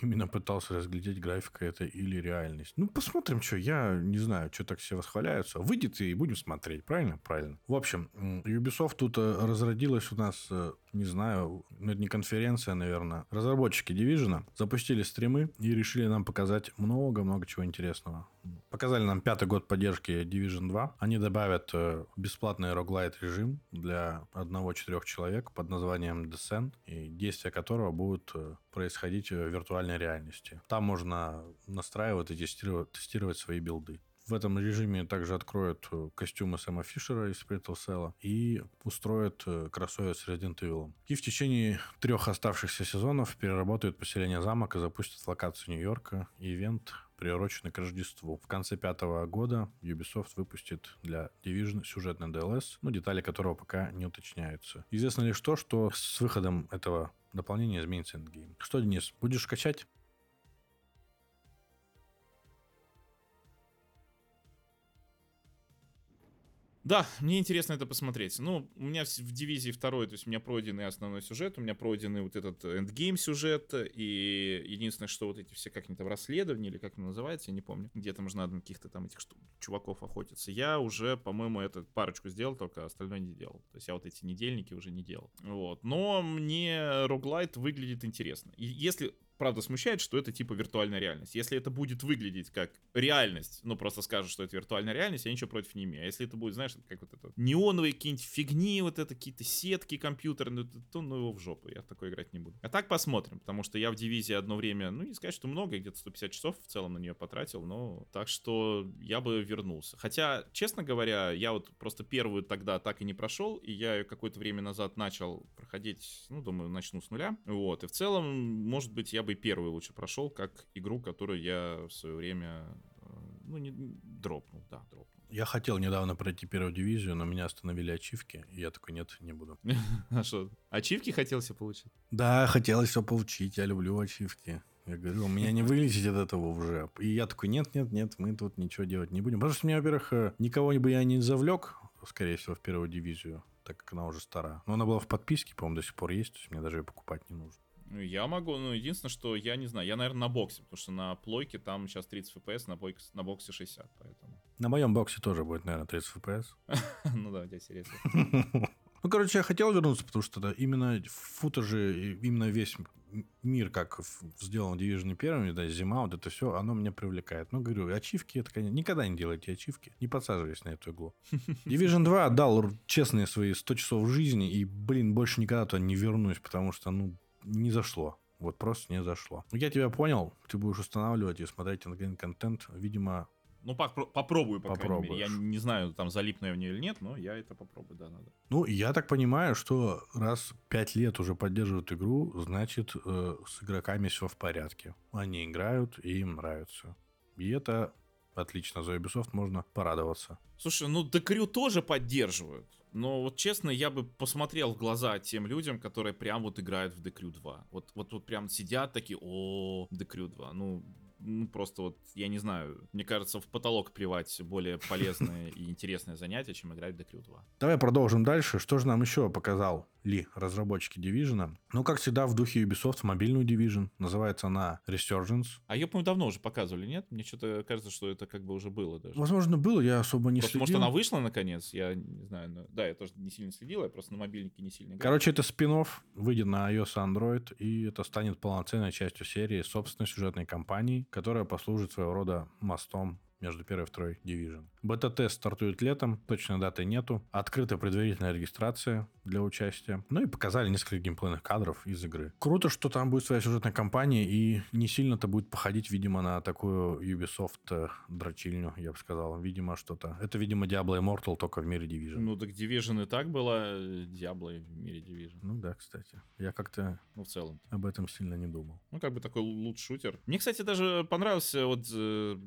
именно пытался разглядеть, графика это или реальность. Ну, посмотрим, что, я не знаю, что так все восхваляются. Выйдет и будем смотреть правильно? Правильно. В общем, Ubisoft тут э, разродилась у нас, э, не знаю, ну это не конференция, наверное. Разработчики Division запустили стримы и решили нам показать много-много чего интересного. Показали нам пятый год поддержки Division 2. Они добавят э, бесплатный роглайт режим для одного-четырех человек под названием Descent, и действия которого будут происходить в виртуальной реальности. Там можно настраивать и тестировать, тестировать свои билды В этом режиме также откроют э, костюмы Сэма Фишера из Splinter Cell и устроят э, кроссовер с Resident Evil. И в течение трех оставшихся сезонов переработают поселение замок и запустят локацию Нью-Йорка и ивент приуроченный к Рождеству. В конце пятого года Ubisoft выпустит для Division сюжетный DLC, ну, детали которого пока не уточняются. Известно лишь то, что с выходом этого дополнения изменится endgame. Что, Денис, будешь качать? Да, мне интересно это посмотреть. Ну, у меня в дивизии второй, то есть у меня пройденный основной сюжет, у меня пройденный вот этот эндгейм сюжет, и единственное, что вот эти все как-нибудь там расследования, или как это называется, я не помню, где там же на каких-то там этих чуваков охотиться. Я уже, по-моему, эту парочку сделал, только остальное не делал. То есть я вот эти недельники уже не делал. Вот. Но мне роглайт выглядит интересно. И если правда смущает, что это типа виртуальная реальность. Если это будет выглядеть как реальность, ну просто скажут, что это виртуальная реальность, я ничего против не имею. А если это будет, знаешь, как вот это неоновые какие-нибудь фигни, вот это какие-то сетки компьютерные, то ну его в жопу, я такой играть не буду. А так посмотрим, потому что я в дивизии одно время, ну не сказать, что много, где-то 150 часов в целом на нее потратил, но так что я бы вернулся. Хотя, честно говоря, я вот просто первую тогда так и не прошел, и я какое-то время назад начал проходить, ну думаю, начну с нуля. Вот, и в целом, может быть, я бы первый лучше прошел, как игру, которую я в свое время, э, ну, не дропнул, да, дропнул. Я хотел недавно пройти первую дивизию, но меня остановили ачивки, и я такой, нет, не буду. А что, ачивки хотел себе получить? Да, хотелось все получить, я люблю ачивки. Я говорю, у меня не вылезет от этого уже. И я такой, нет, нет, нет, мы тут ничего делать не будем. Потому что меня, во-первых, э, никого бы я не завлек, скорее всего, в первую дивизию, так как она уже стара. Но она была в подписке, по-моему, до сих пор есть, то есть мне даже ее покупать не нужно. Ну, я могу, ну, единственное, что я не знаю, я, наверное, на боксе, потому что на плойке там сейчас 30 FPS, на, боксе, на боксе 60, поэтому. На моем боксе тоже будет, наверное, 30 FPS. Ну да, у тебя серьезно. Ну, короче, я хотел вернуться, потому что да, именно футажи, именно весь мир, как сделан Division первыми, да, зима, вот это все, оно меня привлекает. Ну, говорю, ачивки, это, конечно, никогда не делайте ачивки, не подсаживайтесь на эту иглу. Division 2 отдал честные свои 100 часов жизни, и, блин, больше никогда туда не вернусь, потому что, ну, не зашло. Вот просто не зашло. Я тебя понял, ты будешь устанавливать и смотреть контент, видимо, ну, попро- попробую, по крайней мере. Я не знаю, там залипну я в нее или нет, но я это попробую, да, надо. Ну, я так понимаю, что раз пять лет уже поддерживают игру, значит, э, с игроками все в порядке. Они играют, и им нравится. И это отлично. За Ubisoft можно порадоваться. Слушай, ну Декрю тоже поддерживают. Но вот честно, я бы посмотрел в глаза тем людям, которые прям вот играют в Декрю 2. Вот, вот, вот прям сидят такие, о, Декрю 2. Ну, ну, просто вот, я не знаю, мне кажется, в потолок плевать более полезное и интересное занятие, чем играть в The 2. Давай продолжим дальше. Что же нам еще показал ли разработчики Division? Ну, как всегда, в духе Ubisoft, мобильную Division. Называется она Resurgence. А ее, по-моему, давно уже показывали, нет? Мне что-то кажется, что это как бы уже было даже. Возможно, было, я особо не просто, следил. Может, она вышла наконец? Я не знаю. Но... Да, я тоже не сильно следил, я просто на мобильнике не сильно играл. Короче, это спин выйдет на iOS и Android, и это станет полноценной частью серии собственной сюжетной кампании, которая послужит своего рода мостом между первой и второй Division. Бета-тест стартует летом, точной даты нету. Открыта предварительная регистрация для участия. Ну и показали несколько геймплейных кадров из игры. Круто, что там будет своя сюжетная кампания и не сильно-то будет походить, видимо, на такую Ubisoft э, дрочильню, я бы сказал. Видимо, что-то. Это, видимо, Diablo Immortal только в мире Division. Ну так Division и так была э, Diablo в мире Division. Ну да, кстати. Я как-то ну, в целом об этом сильно не думал. Ну как бы такой лут-шутер. Мне, кстати, даже понравился вот э,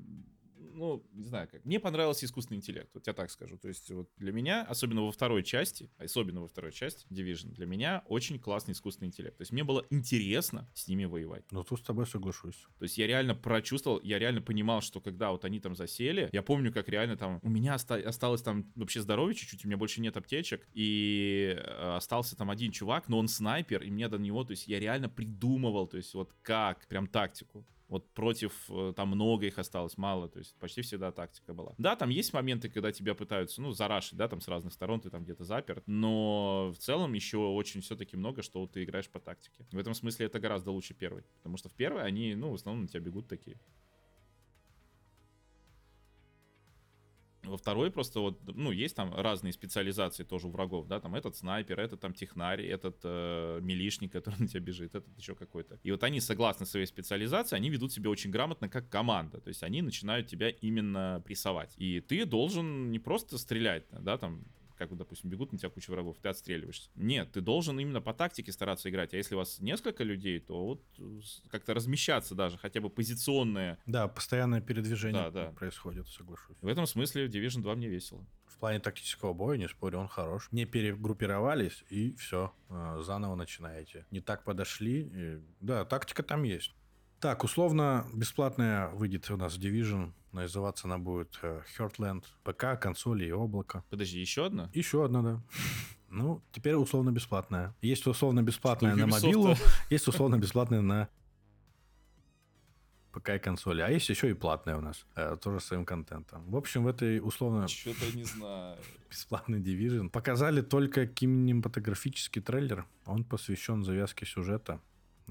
ну, не знаю как. Мне понравился искусственный интеллект, вот я так скажу. То есть вот для меня, особенно во второй части, особенно во второй части Division, для меня очень классный искусственный интеллект. То есть мне было интересно с ними воевать. Ну, тут с тобой соглашусь. То есть я реально прочувствовал, я реально понимал, что когда вот они там засели, я помню, как реально там у меня оста- осталось там вообще здоровье чуть-чуть, у меня больше нет аптечек, и э, остался там один чувак, но он снайпер, и мне до него, то есть я реально придумывал, то есть вот как, прям тактику. Вот против, э, там много их осталось, мало, то есть почти всегда тактика была. Да, там есть моменты, когда тебя пытаются, ну, зарашить, да, там с разных сторон ты там где-то заперт, но в целом еще очень все-таки много, что ты играешь по тактике. В этом смысле это гораздо лучше первый, потому что в первой они, ну, в основном на тебя бегут такие. Во второй просто вот, ну, есть там разные специализации тоже у врагов, да, там этот снайпер, этот там технарь, этот э, милишник, который на тебя бежит, этот еще какой-то. И вот они, согласно своей специализации, они ведут себя очень грамотно как команда, то есть они начинают тебя именно прессовать. И ты должен не просто стрелять, да, там как, вот, допустим, бегут на тебя куча врагов, ты отстреливаешься. Нет, ты должен именно по тактике стараться играть. А если у вас несколько людей, то вот как-то размещаться даже, хотя бы позиционное. Да, постоянное передвижение да, да. происходит, соглашусь. В этом смысле Division 2 мне весело. В плане тактического боя, не спорю, он хорош. Не перегруппировались, и все, э, заново начинаете. Не так подошли. И... Да, тактика там есть. Так, условно бесплатная выйдет у нас Division. Называться она будет э, Heartland. ПК, консоли и облако. Подожди, еще одна? Еще одна, да. Ну, теперь условно бесплатная. Есть условно бесплатная на мобилу, есть условно бесплатная на ПК и консоли. А есть еще и платная у нас, э, тоже своим контентом. В общем, в этой условно... Что-то не знаю. Бесплатный Division. Показали только кинематографический трейлер. Он посвящен завязке сюжета.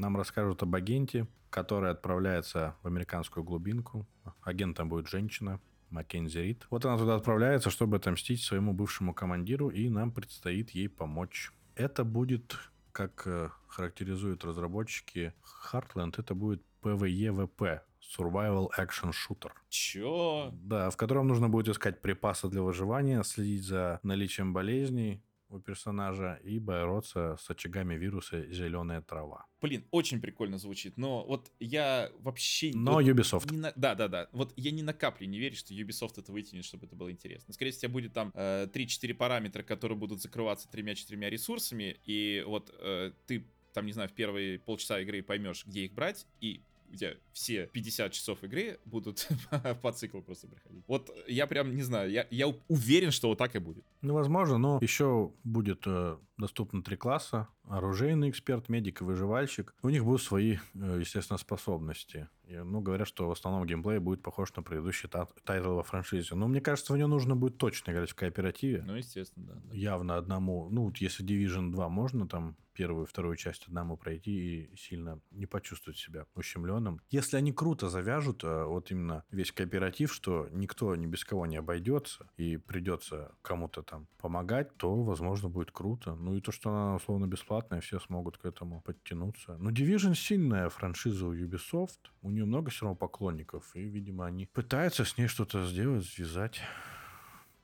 Нам расскажут об агенте, который отправляется в американскую глубинку. Агентом будет женщина, Маккензи Рид. Вот она туда отправляется, чтобы отомстить своему бывшему командиру, и нам предстоит ей помочь. Это будет, как э, характеризуют разработчики Heartland, это будет PvE-VP, Survival Action Shooter. Чё? Да, в котором нужно будет искать припасы для выживания, следить за наличием болезней, у персонажа и бороться с очагами вируса «Зеленая трава». Блин, очень прикольно звучит, но вот я вообще... Но вот Ubisoft. На... Да, да, да. Вот я ни на каплю не верю, что Ubisoft это вытянет, чтобы это было интересно. Скорее всего, будет там э, 3-4 параметра, которые будут закрываться тремя-четырьмя ресурсами, и вот э, ты там, не знаю, в первые полчаса игры поймешь, где их брать, и где все 50 часов игры будут по циклу просто приходить. Вот я прям не знаю, я, я уверен, что вот так и будет. Ну, возможно, но еще будет э, доступно три класса. Оружейный эксперт, медик и выживальщик. У них будут свои, э, естественно, способности. И, ну, говорят, что в основном геймплей будет похож на предыдущий тайтл во франшизе. Но мне кажется, в нее нужно будет точно играть в кооперативе. Ну, естественно, да. да. Явно одному. Ну, вот если Division 2 можно там первую вторую часть одному пройти и сильно не почувствовать себя ущемленным. Если они круто завяжут, э, вот именно весь кооператив, что никто ни без кого не обойдется и придется кому-то там помогать, то, возможно, будет круто. Ну и то, что она условно бесплатная, все смогут к этому подтянуться. Но Division сильная франшиза у Ubisoft. У нее много все равно поклонников. И, видимо, они пытаются с ней что-то сделать, связать.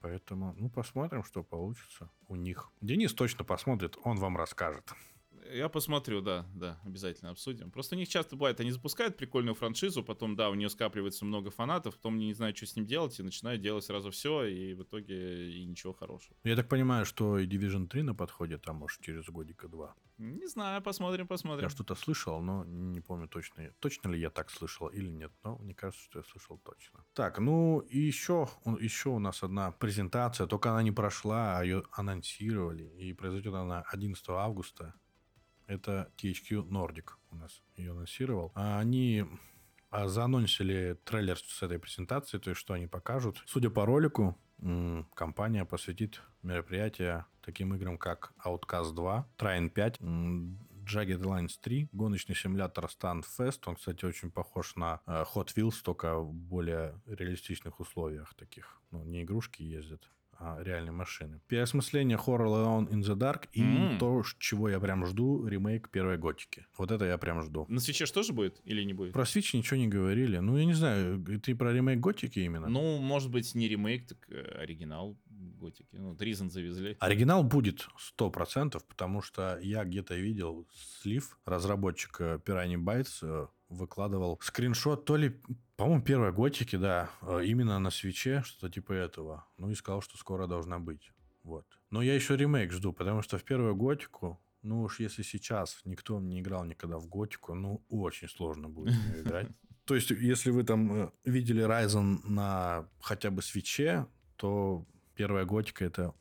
Поэтому, ну, посмотрим, что получится у них. Денис точно посмотрит, он вам расскажет. Я посмотрю, да, да, обязательно обсудим. Просто у них часто бывает, они запускают прикольную франшизу, потом, да, у нее скапливается много фанатов, потом не знают, что с ним делать, и начинают делать сразу все, и в итоге и ничего хорошего. Я так понимаю, что и Division 3 на подходе, там, может, через годика два. Не знаю, посмотрим, посмотрим. Я что-то слышал, но не помню точно, точно ли я так слышал или нет, но мне кажется, что я слышал точно. Так, ну и еще, еще у нас одна презентация, только она не прошла, а ее анонсировали, и произойдет она 11 августа. Это THQ Nordic у нас ее анонсировал. А они заанонсили трейлер с этой презентации, то есть что они покажут. Судя по ролику, компания посвятит мероприятие таким играм, как Outcast 2, Trine 5, Jagged Lines 3, гоночный симулятор Stand Fest. Он, кстати, очень похож на э, Hot Wheels, только в более реалистичных условиях таких. Ну, не игрушки ездят, а, реальной машины. Переосмысление Horror Alone in the Dark и mm. то, чего я прям жду, ремейк первой готики. Вот это я прям жду. На свече тоже будет или не будет? Про Switch ничего не говорили. Ну, я не знаю, ты про ремейк готики именно? Ну, может быть, не ремейк, так э, оригинал готики. Ну, Reason завезли. Оригинал будет 100%, потому что я где-то видел слив разработчика Piranha Bytes э, выкладывал скриншот то ли, по-моему, первой готики, да, э, именно на свече, что-то типа этого. Ну и сказал, что скоро должна быть. Вот. Но я еще ремейк жду, потому что в первую готику, ну уж если сейчас никто не играл никогда в готику, ну очень сложно будет играть. То есть, если вы там э, видели Ryzen на хотя бы свече, то первая готика это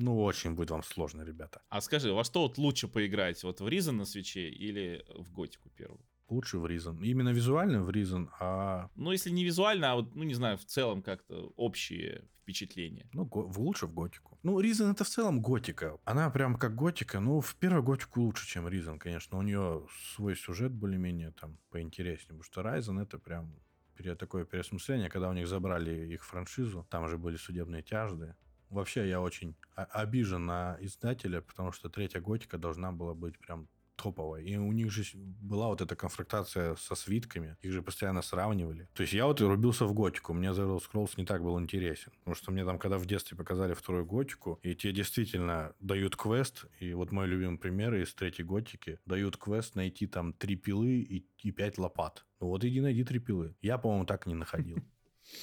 ну, очень будет вам сложно, ребята. А скажи, во что вот лучше поиграть? Вот в Ризен на свече или в Готику первую? Лучше в Reason. Именно визуально в Reason, а... Ну, если не визуально, а вот, ну, не знаю, в целом как-то общие впечатления. Ну, го- лучше в Готику. Ну, Reason это в целом Готика. Она прям как Готика. Ну, в первую Готику лучше, чем Reason, конечно. У нее свой сюжет более-менее там поинтереснее. Потому что Ryzen это прям пере- такое переосмысление, когда у них забрали их франшизу, там же были судебные тяжды. Вообще я очень обижен на издателя, потому что третья готика должна была быть прям топовая. И у них же была вот эта конфронтация со свитками, их же постоянно сравнивали. То есть я вот рубился в готику, мне Elder Scrolls не так был интересен. Потому что мне там, когда в детстве показали вторую готику, и тебе действительно дают квест, и вот мой любимый пример из третьей готики, дают квест найти там три пилы и, и пять лопат. Ну вот иди найди три пилы. Я, по-моему, так не находил.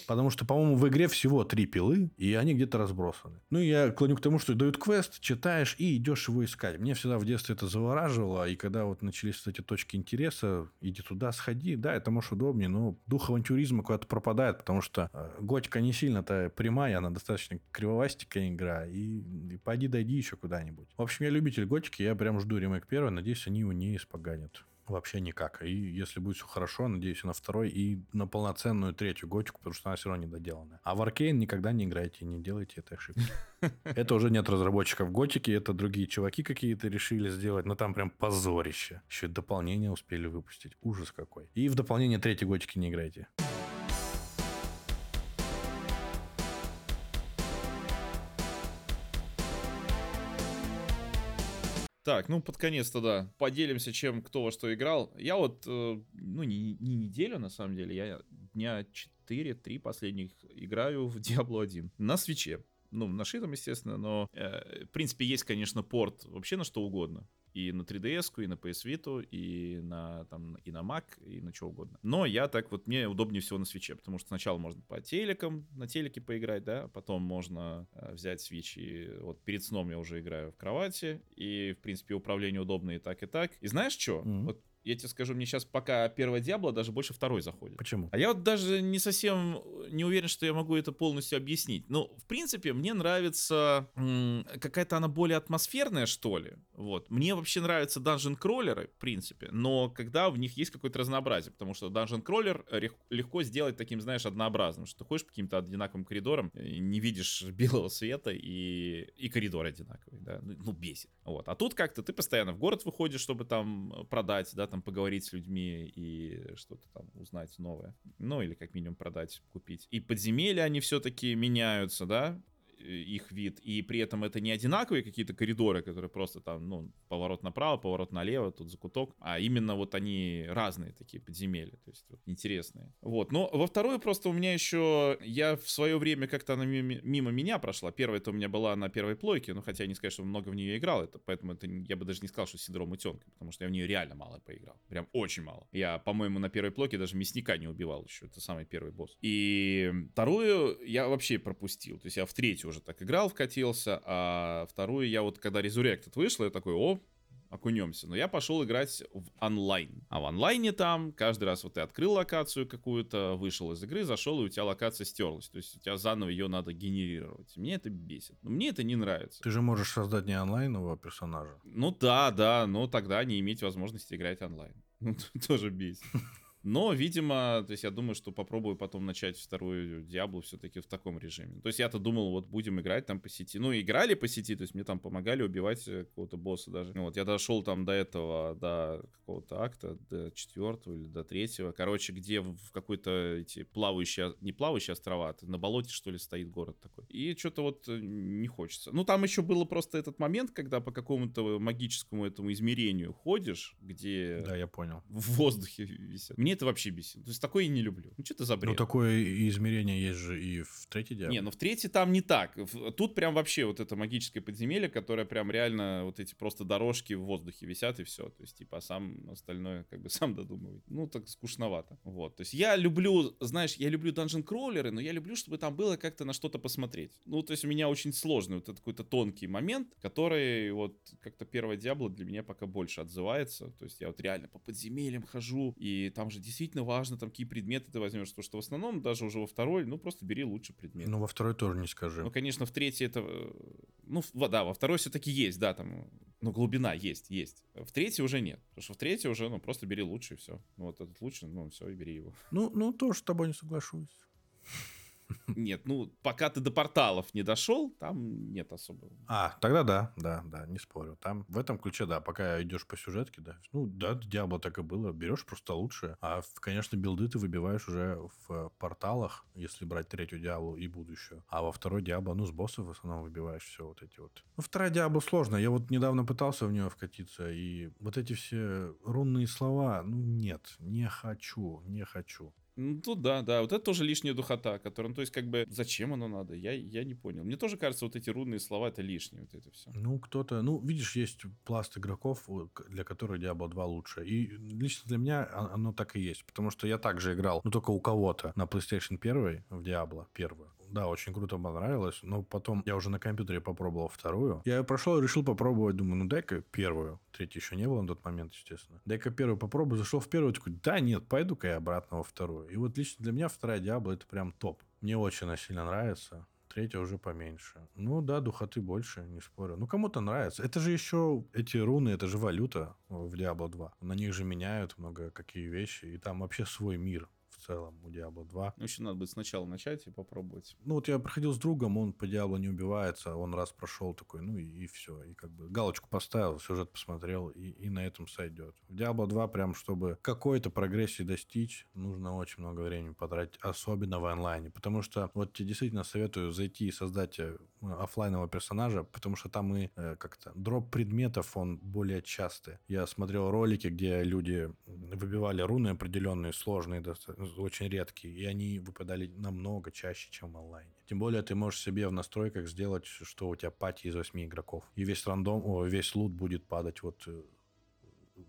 Потому что, по-моему, в игре всего три пилы, и они где-то разбросаны. Ну, я клоню к тому, что дают квест, читаешь и идешь его искать. Мне всегда в детстве это завораживало, и когда вот начались эти точки интереса, иди туда, сходи, да, это может удобнее, но дух авантюризма куда-то пропадает, потому что э, готика не сильно-то прямая, она достаточно кривовастикая игра, и, и пойди дойди еще куда-нибудь. В общем, я любитель готики, я прям жду ремейк первый, надеюсь, они его не испоганят. Вообще никак. И если будет все хорошо, надеюсь, на второй, и на полноценную третью готику, потому что она все равно недоделанная. А в Аркейн никогда не играйте, не делайте этой ошибки. Это уже нет разработчиков готики, это другие чуваки какие-то решили сделать, но там прям позорище. Еще и дополнение успели выпустить. Ужас какой. И в дополнение третьей готики не играйте. Так, ну под конец-то да. Поделимся, чем кто во что играл. Я вот, э, ну не, не неделю на самом деле, я дня 4-3 последних играю в Diablo 1 на свече. Ну, на шитом, естественно, но э, в принципе есть, конечно, порт вообще на что угодно. И на 3DS, и на PS Vita, и на, там, и на Mac, и на что угодно. Но я так вот, мне удобнее всего на свече, потому что сначала можно по телекам, на телеке поиграть, да, потом можно э, взять Switch и вот перед сном я уже играю в кровати, и, в принципе, управление удобно и так, и так. И знаешь что? Мгм. Вот я тебе скажу, мне сейчас пока первое Диабло даже больше второй заходит. Почему? А я вот даже не совсем не уверен, что я могу это полностью объяснить. Ну, в принципе, мне нравится какая-то она более атмосферная, что ли. Вот. Мне вообще нравятся данжен кроллеры, в принципе, но когда в них есть какое-то разнообразие, потому что данжен кроллер легко сделать таким, знаешь, однообразным, что ты ходишь по каким-то одинаковым коридорам, э, не видишь белого света и, и коридор одинаковый, да, ну, ну, бесит. Вот. А тут как-то ты постоянно в город выходишь, чтобы там э, продать, да, там поговорить с людьми и что-то там узнать новое. Ну, или как минимум продать, купить. И подземелья, они все-таки меняются, да, их вид, и при этом это не одинаковые какие-то коридоры, которые просто там, ну, поворот направо, поворот налево, тут закуток, а именно вот они разные такие подземелья, то есть вот, интересные. Вот, но во вторую просто у меня еще, я в свое время как-то она мимо, мимо меня прошла, первая это у меня была на первой плойке, ну, хотя не сказать, что много в нее играл, это, поэтому это, я бы даже не сказал, что синдром утенка, потому что я в нее реально мало поиграл, прям очень мало. Я, по-моему, на первой плойке даже мясника не убивал еще, это самый первый босс. И вторую я вообще пропустил, то есть я в третью уже так играл, вкатился, а вторую я вот, когда Resurrected вышла, я такой, о, окунемся. Но я пошел играть в онлайн. А в онлайне там каждый раз вот ты открыл локацию какую-то, вышел из игры, зашел, и у тебя локация стерлась. То есть у тебя заново ее надо генерировать. Мне это бесит. Но мне это не нравится. Ты же можешь создать не онлайнового персонажа. Ну да, да, но тогда не иметь возможности играть онлайн. Ну, тоже бесит. Но, видимо, то есть я думаю, что попробую потом начать вторую Диаблу все-таки в таком режиме. То есть я-то думал, вот будем играть там по сети. Ну, играли по сети, то есть мне там помогали убивать э, какого-то босса даже. Ну, Вот, я дошел там до этого, до какого-то акта, до четвертого или до третьего. Короче, где в в какой-то эти плавающие, не плавающие острова, а на болоте, что ли, стоит город такой. И что-то вот э, не хочется. Ну, там еще было просто этот момент, когда по какому-то магическому этому измерению ходишь, где Да, я понял. в воздухе висят. Мне это вообще бесит. То есть такое я не люблю. Ну, что это за бред? Ну, такое измерение есть же и в третьей диабле. Не, ну в третьей там не так. Тут прям вообще вот это магическое подземелье, которое прям реально вот эти просто дорожки в воздухе висят и все. То есть типа а сам остальное как бы сам додумывать. Ну так скучновато. Вот. То есть я люблю, знаешь, я люблю данжен кроллеры, но я люблю, чтобы там было как-то на что-то посмотреть. Ну то есть у меня очень сложный вот этот какой-то тонкий момент, который вот как-то первое Диабло для меня пока больше отзывается. То есть я вот реально по подземельям хожу, и там же действительно важно, там какие предметы ты возьмешь, потому что в основном даже уже во второй, ну просто бери лучше предмет. Ну, во второй тоже не скажи. Ну, конечно, в третьей это... э, Ну, в- да, во второй все-таки есть, да, там... Ну, глубина есть, есть. В третьей уже нет. Потому что в третьей уже, ну, просто бери лучше и все. Ну, вот этот лучше, ну, все, и бери его. Ну, ну, тоже с тобой не соглашусь. Нет, ну, пока ты до порталов не дошел, там нет особо. А, тогда да, да, да, не спорю. Там в этом ключе, да, пока идешь по сюжетке, да. Ну, да, Диабло так и было. Берешь просто лучшее. А, конечно, билды ты выбиваешь уже в порталах, если брать третью Диаблу и будущую. А во второй Диабло, ну, с боссов в основном выбиваешь все вот эти вот. Ну, вторая Диабло сложно. Я вот недавно пытался в нее вкатиться, и вот эти все рунные слова, ну, нет, не хочу, не хочу. Ну, тут да, да, вот это тоже лишняя духота, которая, ну, то есть, как бы, зачем оно надо, я, я не понял. Мне тоже кажется, вот эти рудные слова, это лишнее, вот это все. Ну, кто-то, ну, видишь, есть пласт игроков, для которых Diablo 2 лучше. И лично для меня оно так и есть, потому что я также играл, ну, только у кого-то на PlayStation 1 в Diablo 1 да, очень круто понравилось, но потом я уже на компьютере попробовал вторую. Я ее прошел решил попробовать, думаю, ну дай-ка первую. Третьей еще не было на тот момент, естественно. Дай-ка первую попробую, зашел в первую, такой, да нет, пойду-ка я обратно во вторую. И вот лично для меня вторая Диабло это прям топ. Мне очень она сильно нравится третья уже поменьше. Ну да, духоты больше, не спорю. Ну кому-то нравится. Это же еще эти руны, это же валюта в Diablo 2. На них же меняют много какие вещи, и там вообще свой мир целом у Diablo 2. Ну, еще надо будет сначала начать и попробовать. Ну, вот я проходил с другом, он по Diablo не убивается, он раз прошел такой, ну и, и все. И как бы галочку поставил, сюжет посмотрел, и, и на этом сойдет. В Diablo 2 прям, чтобы какой-то прогрессии достичь, нужно очень много времени потратить, особенно в онлайне. Потому что вот тебе действительно советую зайти и создать э, офлайнового персонажа, потому что там и э, как-то дроп предметов, он более частый. Я смотрел ролики, где люди выбивали руны определенные, сложные, очень редкие, и они выпадали намного чаще, чем в онлайне. Тем более ты можешь себе в настройках сделать, что у тебя пати из восьми игроков. И весь рандом, о, весь лут будет падать вот э,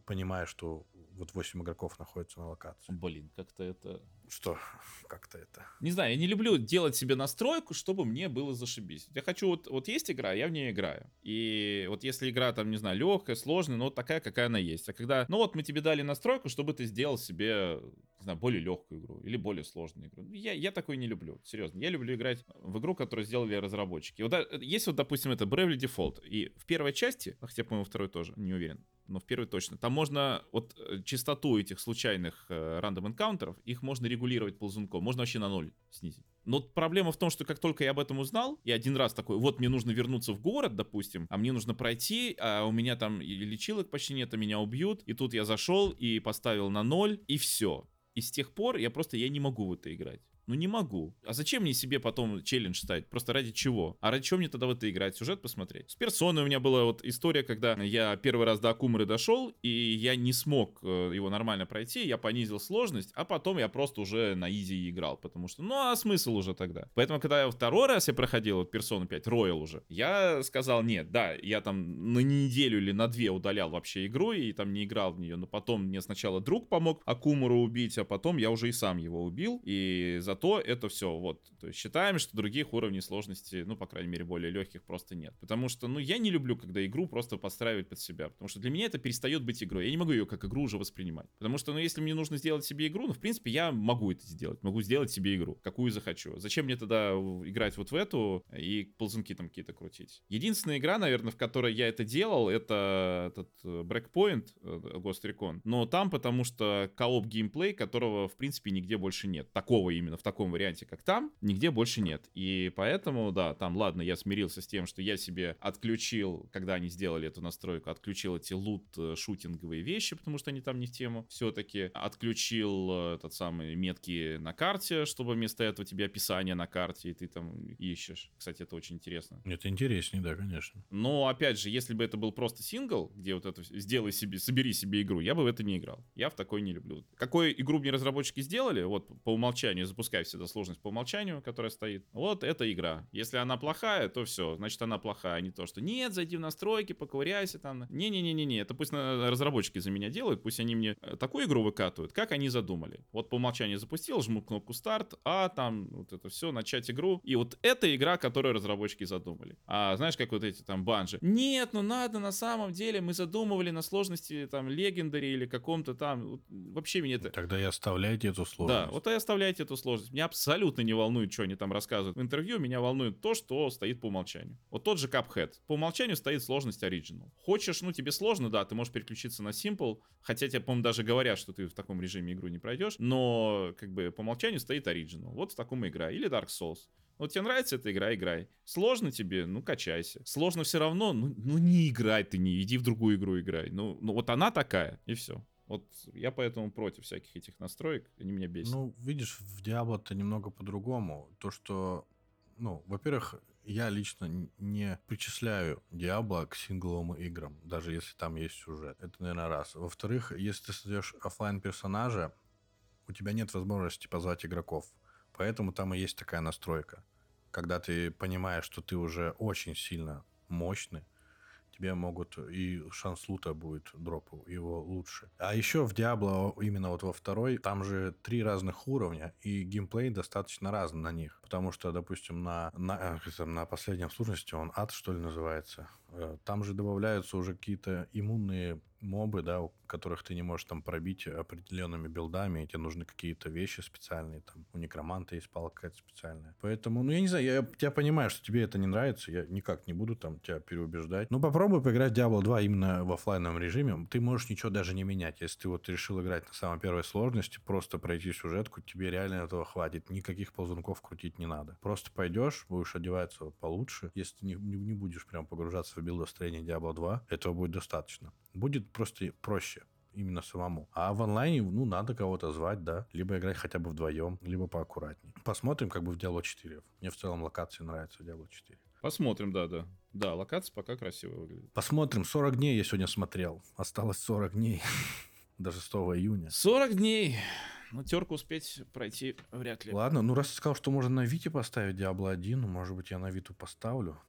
понимая, что вот 8 игроков находятся на локации. Блин, как-то это... Что? Как-то это... Не знаю, я не люблю делать себе настройку, чтобы мне было зашибись. Я хочу, вот, вот есть игра, я в ней играю. И вот если игра там, не знаю, легкая, сложная, ну вот такая, какая она есть. А когда, ну вот мы тебе дали настройку, чтобы ты сделал себе, знаю, более легкую игру или более сложную игру. Я, я такой не люблю, серьезно. Я люблю играть в игру, которую сделали разработчики. Вот есть вот, допустим, это Bravely Default. И в первой части, хотя, по-моему, второй тоже, не уверен, но в первой точно. Там можно вот э, частоту этих случайных рандом э, энкаунтеров, их можно регулировать ползунком, можно вообще на ноль снизить. Но проблема в том, что как только я об этом узнал, я один раз такой, вот мне нужно вернуться в город, допустим, а мне нужно пройти, а у меня там и лечилок почти нет, а меня убьют. И тут я зашел и поставил на ноль, и все. И с тех пор я просто я не могу в это играть. Ну не могу. А зачем мне себе потом челлендж ставить? Просто ради чего? А ради чего мне тогда в это играть? Сюжет посмотреть? С персоной у меня была вот история, когда я первый раз до Акумры дошел, и я не смог э, его нормально пройти, я понизил сложность, а потом я просто уже на изи играл, потому что, ну а смысл уже тогда? Поэтому, когда я второй раз я проходил вот персону 5, Royal уже, я сказал, нет, да, я там на неделю или на две удалял вообще игру, и там не играл в нее, но потом мне сначала друг помог Акумуру убить, а потом я уже и сам его убил, и за зато это все, вот, то есть считаем, что других уровней сложности, ну, по крайней мере, более легких просто нет. Потому что, ну, я не люблю, когда игру просто подстраивать под себя, потому что для меня это перестает быть игрой. Я не могу ее как игру уже воспринимать. Потому что, ну, если мне нужно сделать себе игру, ну, в принципе, я могу это сделать. Могу сделать себе игру, какую захочу. Зачем мне тогда играть вот в эту и ползунки там какие-то крутить? Единственная игра, наверное, в которой я это делал, это этот э, Breakpoint э, Ghost Recon. Но там потому что кооп геймплей, которого, в принципе, нигде больше нет. Такого именно, в таком варианте, как там, нигде больше нет. И поэтому, да, там, ладно, я смирился с тем, что я себе отключил, когда они сделали эту настройку, отключил эти лут-шутинговые вещи, потому что они там не в тему. Все-таки отключил э, этот самый метки на карте, чтобы вместо этого тебе описание на карте, и ты там ищешь. Кстати, это очень интересно. Это интереснее, да, конечно. Но, опять же, если бы это был просто сингл, где вот это сделай себе, собери себе игру, я бы в это не играл. Я в такой не люблю. Какую игру мне разработчики сделали, вот по умолчанию запускай пускай всегда сложность по умолчанию, которая стоит. Вот это игра. Если она плохая, то все, значит она плохая, а не то, что нет, зайди в настройки, поковыряйся там. Не-не-не-не-не, это пусть разработчики за меня делают, пусть они мне э, такую игру выкатывают, как они задумали. Вот по умолчанию запустил, жму кнопку старт, а там вот это все, начать игру. И вот это игра, которую разработчики задумали. А знаешь, как вот эти там банжи. Нет, ну надо на самом деле, мы задумывали на сложности там легендари или каком-то там. Вообще меня это... Тогда и оставляйте эту сложность. Да, вот и оставляйте эту сложность меня абсолютно не волнует, что они там рассказывают в интервью, меня волнует то, что стоит по умолчанию. Вот тот же Cuphead. По умолчанию стоит сложность Original. Хочешь, ну тебе сложно, да, ты можешь переключиться на Simple, хотя тебе, по-моему, даже говорят, что ты в таком режиме игру не пройдешь, но как бы по умолчанию стоит Original. Вот в таком игра. Или Dark Souls. Вот тебе нравится эта игра, играй. Сложно тебе, ну качайся. Сложно все равно, ну, ну не играй ты, не иди в другую игру играй. Ну, ну вот она такая, и все. Вот я поэтому против всяких этих настроек, они меня бесят. Ну, видишь, в Diablo-то немного по-другому. То, что, ну, во-первых, я лично не причисляю Diablo к сингловым играм, даже если там есть сюжет. Это, наверное, раз. Во-вторых, если ты создаешь офлайн персонажа, у тебя нет возможности позвать игроков. Поэтому там и есть такая настройка. Когда ты понимаешь, что ты уже очень сильно мощный, тебе могут и шанс лута будет дропу его лучше. А еще в Diablo, именно вот во второй, там же три разных уровня, и геймплей достаточно разный на них. Потому что, допустим, на, на, э, на последнем сложности, он ад, что ли, называется, э, там же добавляются уже какие-то иммунные мобы, да, у которых ты не можешь там пробить определенными билдами, и тебе нужны какие-то вещи специальные, там у некроманта есть палка какая-то специальная. Поэтому, ну, я не знаю, я тебя понимаю, что тебе это не нравится, я никак не буду там тебя переубеждать. Ну, попробуй поиграть в Diablo 2 именно в офлайновом режиме, ты можешь ничего даже не менять. Если ты вот решил играть на самой первой сложности, просто пройти сюжетку, тебе реально этого хватит, никаких ползунков крутить не надо. Просто пойдешь, будешь одеваться получше, если не, не, не будешь прям погружаться в билдостроение Diablo 2, этого будет достаточно. Будет просто проще именно самому. А в онлайне, ну, надо кого-то звать, да, либо играть хотя бы вдвоем, либо поаккуратнее. Посмотрим, как бы в Diablo 4. Мне в целом локации нравится в Diablo 4. Посмотрим, да, да. Да, локация пока красиво выглядит. Посмотрим. 40 дней я сегодня смотрел. Осталось 40 дней. До 6 июня. 40 дней. Ну, терку успеть пройти вряд ли. Ладно, ну раз ты сказал, что можно на Вите поставить Diablo 1, ну, может быть, я на Виту поставлю.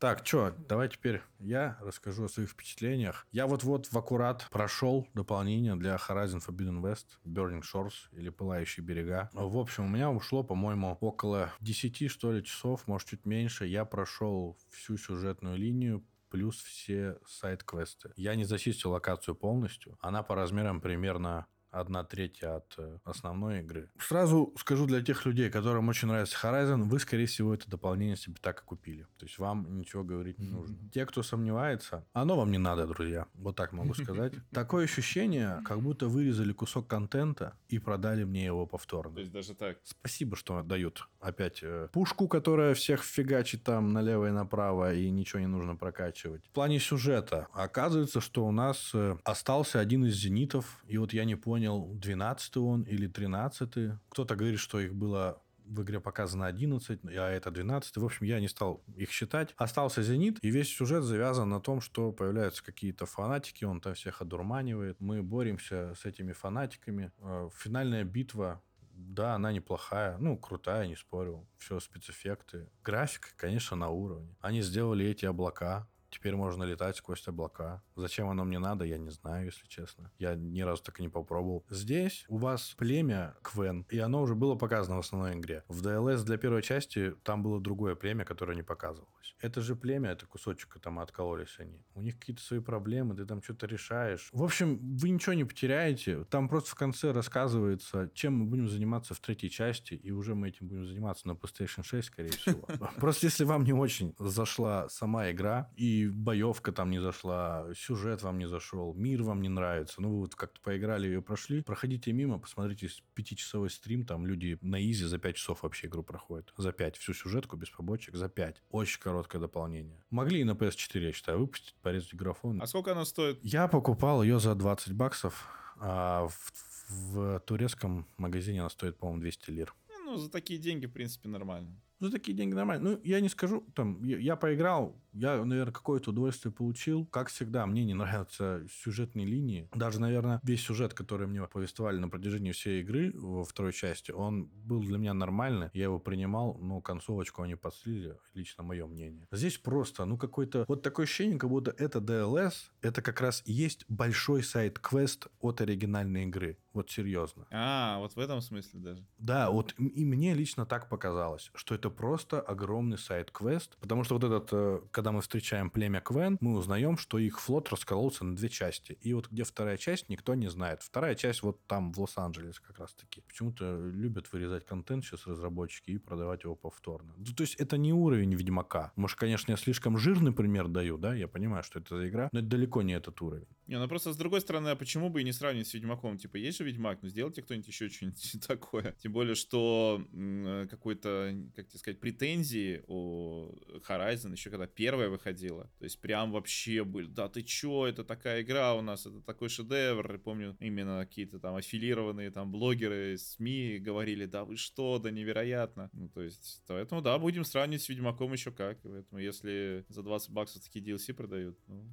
Так, что, давай теперь я расскажу о своих впечатлениях. Я вот-вот в аккурат прошел дополнение для Horizon Forbidden West, Burning Shores или Пылающие берега. В общем, у меня ушло, по-моему, около 10, что ли, часов, может, чуть меньше. Я прошел всю сюжетную линию, плюс все сайт-квесты. Я не зачистил локацию полностью. Она по размерам примерно одна третья от э, основной игры. Сразу скажу для тех людей, которым очень нравится Horizon, вы, скорее всего, это дополнение себе так и купили. То есть вам ничего говорить не нужно. Те, кто сомневается, оно вам не надо, друзья. Вот так могу сказать. Такое ощущение, как будто вырезали кусок контента и продали мне его повторно. То есть даже так. Спасибо, что дают опять э, пушку, которая всех фигачит там налево и направо, и ничего не нужно прокачивать. В плане сюжета оказывается, что у нас э, остался один из зенитов, и вот я не понял, понял, 12 он или 13 Кто-то говорит, что их было в игре показано 11, а это 12. В общем, я не стал их считать. Остался «Зенит», и весь сюжет завязан на том, что появляются какие-то фанатики, он там всех одурманивает. Мы боремся с этими фанатиками. Э, финальная битва да, она неплохая, ну, крутая, не спорю. Все спецэффекты. Графика, конечно, на уровне. Они сделали эти облака, Теперь можно летать сквозь облака. Зачем оно мне надо, я не знаю, если честно. Я ни разу так и не попробовал. Здесь у вас племя Квен, и оно уже было показано в основной игре. В DLS для первой части там было другое племя, которое не показывалось. Это же племя, это кусочек там откололись они. У них какие-то свои проблемы, ты там что-то решаешь. В общем, вы ничего не потеряете. Там просто в конце рассказывается, чем мы будем заниматься в третьей части, и уже мы этим будем заниматься на PlayStation 6, скорее всего. Просто если вам не очень зашла сама игра, и боевка там не зашла, сюжет вам не зашел, мир вам не нравится, ну вы вот как-то поиграли ее прошли, проходите мимо, посмотрите пятичасовой стрим, там люди на изи за 5 часов вообще игру проходят. За 5. Всю сюжетку без побочек за 5. Очень короткое дополнение. Могли и на PS4, я считаю, выпустить, порезать графон. А сколько она стоит? Я покупал ее за 20 баксов, а в, в турецком магазине она стоит, по-моему, 200 лир. Ну, за такие деньги, в принципе, нормально. За такие деньги нормально. Ну, я не скажу, там, я, я поиграл, я, наверное, какое-то удовольствие получил. Как всегда, мне не нравятся сюжетные линии. Даже, наверное, весь сюжет, который мне повествовали на протяжении всей игры во второй части, он был для меня нормальный. Я его принимал, но концовочку они подслили, лично мое мнение. Здесь просто, ну, какой-то... Вот такое ощущение, как будто это DLS, это как раз и есть большой сайт-квест от оригинальной игры. Вот серьезно. А, вот в этом смысле даже. Да, вот и мне лично так показалось, что это просто огромный сайт-квест, потому что вот этот, э, когда мы встречаем племя Квен, мы узнаем, что их флот раскололся на две части. И вот где вторая часть, никто не знает. Вторая часть вот там, в Лос-Анджелесе как раз-таки. Почему-то любят вырезать контент сейчас разработчики и продавать его повторно. Ну, то есть это не уровень Ведьмака. Может, конечно, я слишком жирный пример даю, да, я понимаю, что это за игра, но это далеко не этот уровень. Не, ну просто с другой стороны, а почему бы и не сравнить с Ведьмаком? Типа, есть же Ведьмак, ну сделайте кто-нибудь еще что-нибудь такое. Тем более, что э, какой-то, как тебе сказать, претензии у Horizon еще когда первая выходила. То есть прям вообще были, да ты чё, это такая игра у нас, это такой шедевр. Я помню, именно какие-то там аффилированные там блогеры, СМИ говорили, да вы что, да невероятно. Ну то есть, поэтому да, будем сравнивать с Ведьмаком еще как. Поэтому если за 20 баксов такие DLC продают, ну,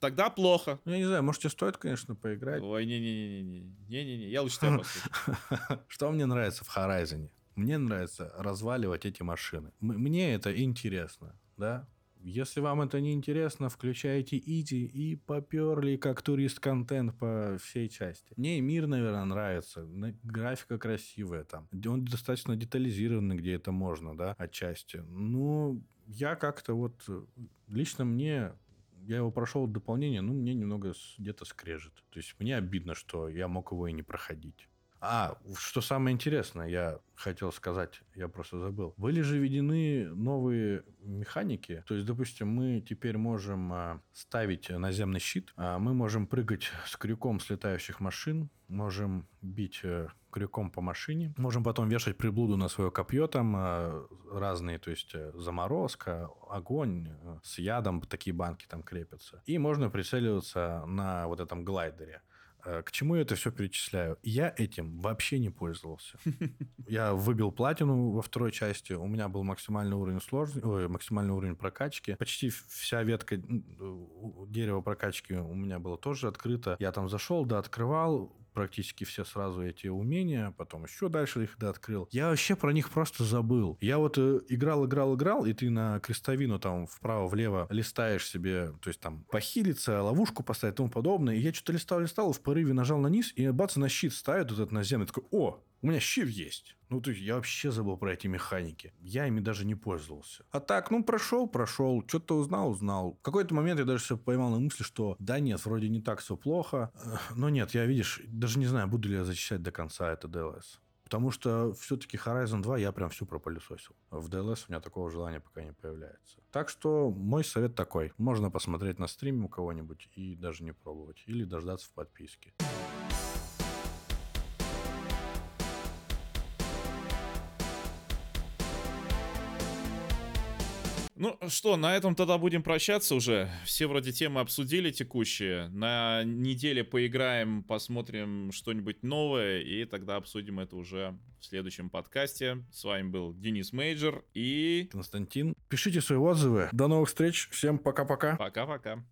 тогда плохо. Ну, я не знаю, может, тебе стоит, конечно, поиграть. Ой, не-не-не-не. Не-не-не, я лучше тебя. Что мне нравится в Horizon? Мне нравится разваливать эти машины. Мне это интересно, да? Если вам это не интересно, включайте Иди и поперли как турист-контент по всей части. Мне мир, наверное, нравится. Графика красивая там. Он достаточно детализированный, где это можно, да, отчасти. Ну, я как-то вот... Лично мне я его прошел дополнение, ну, мне немного где-то скрежет. То есть мне обидно, что я мог его и не проходить. А, что самое интересное, я хотел сказать, я просто забыл. Были же введены новые механики. То есть, допустим, мы теперь можем а, ставить наземный щит, а мы можем прыгать с крюком с летающих машин, можем бить э, крюком по машине, можем потом вешать приблуду на свое копье, там а, разные, то есть э, заморозка, огонь, э, с ядом такие банки там крепятся. И можно прицеливаться на вот этом глайдере. Э, к чему я это все перечисляю? Я этим вообще не пользовался. Я выбил платину во второй части, у меня был максимальный уровень сложности, ой, максимальный уровень прокачки. Почти вся ветка дерева прокачки у меня была тоже открыта. Я там зашел, да, открывал, практически все сразу эти умения, потом еще дальше их да, открыл. Я вообще про них просто забыл. Я вот э, играл, играл, играл, и ты на крестовину там вправо-влево листаешь себе, то есть там похилиться, ловушку поставить и тому подобное. И я что-то листал, листал, в порыве нажал на низ, и бац, на щит ставит вот этот наземный. Такой, о, у меня щит есть. Ну, то есть я вообще забыл про эти механики. Я ими даже не пользовался. А так, ну, прошел, прошел. Что-то узнал, узнал. В какой-то момент я даже все поймал на мысли, что да нет, вроде не так все плохо. Но нет, я, видишь, даже не знаю, буду ли я зачищать до конца это DLS. Потому что все-таки Horizon 2 я прям всю пропылесосил. В DLS у меня такого желания пока не появляется. Так что мой совет такой. Можно посмотреть на стриме у кого-нибудь и даже не пробовать. Или дождаться в подписке. Ну что, на этом тогда будем прощаться уже. Все вроде темы обсудили текущие. На неделе поиграем, посмотрим что-нибудь новое, и тогда обсудим это уже в следующем подкасте. С вами был Денис Мейджор и... Константин. Пишите свои отзывы. До новых встреч. Всем пока-пока. Пока-пока.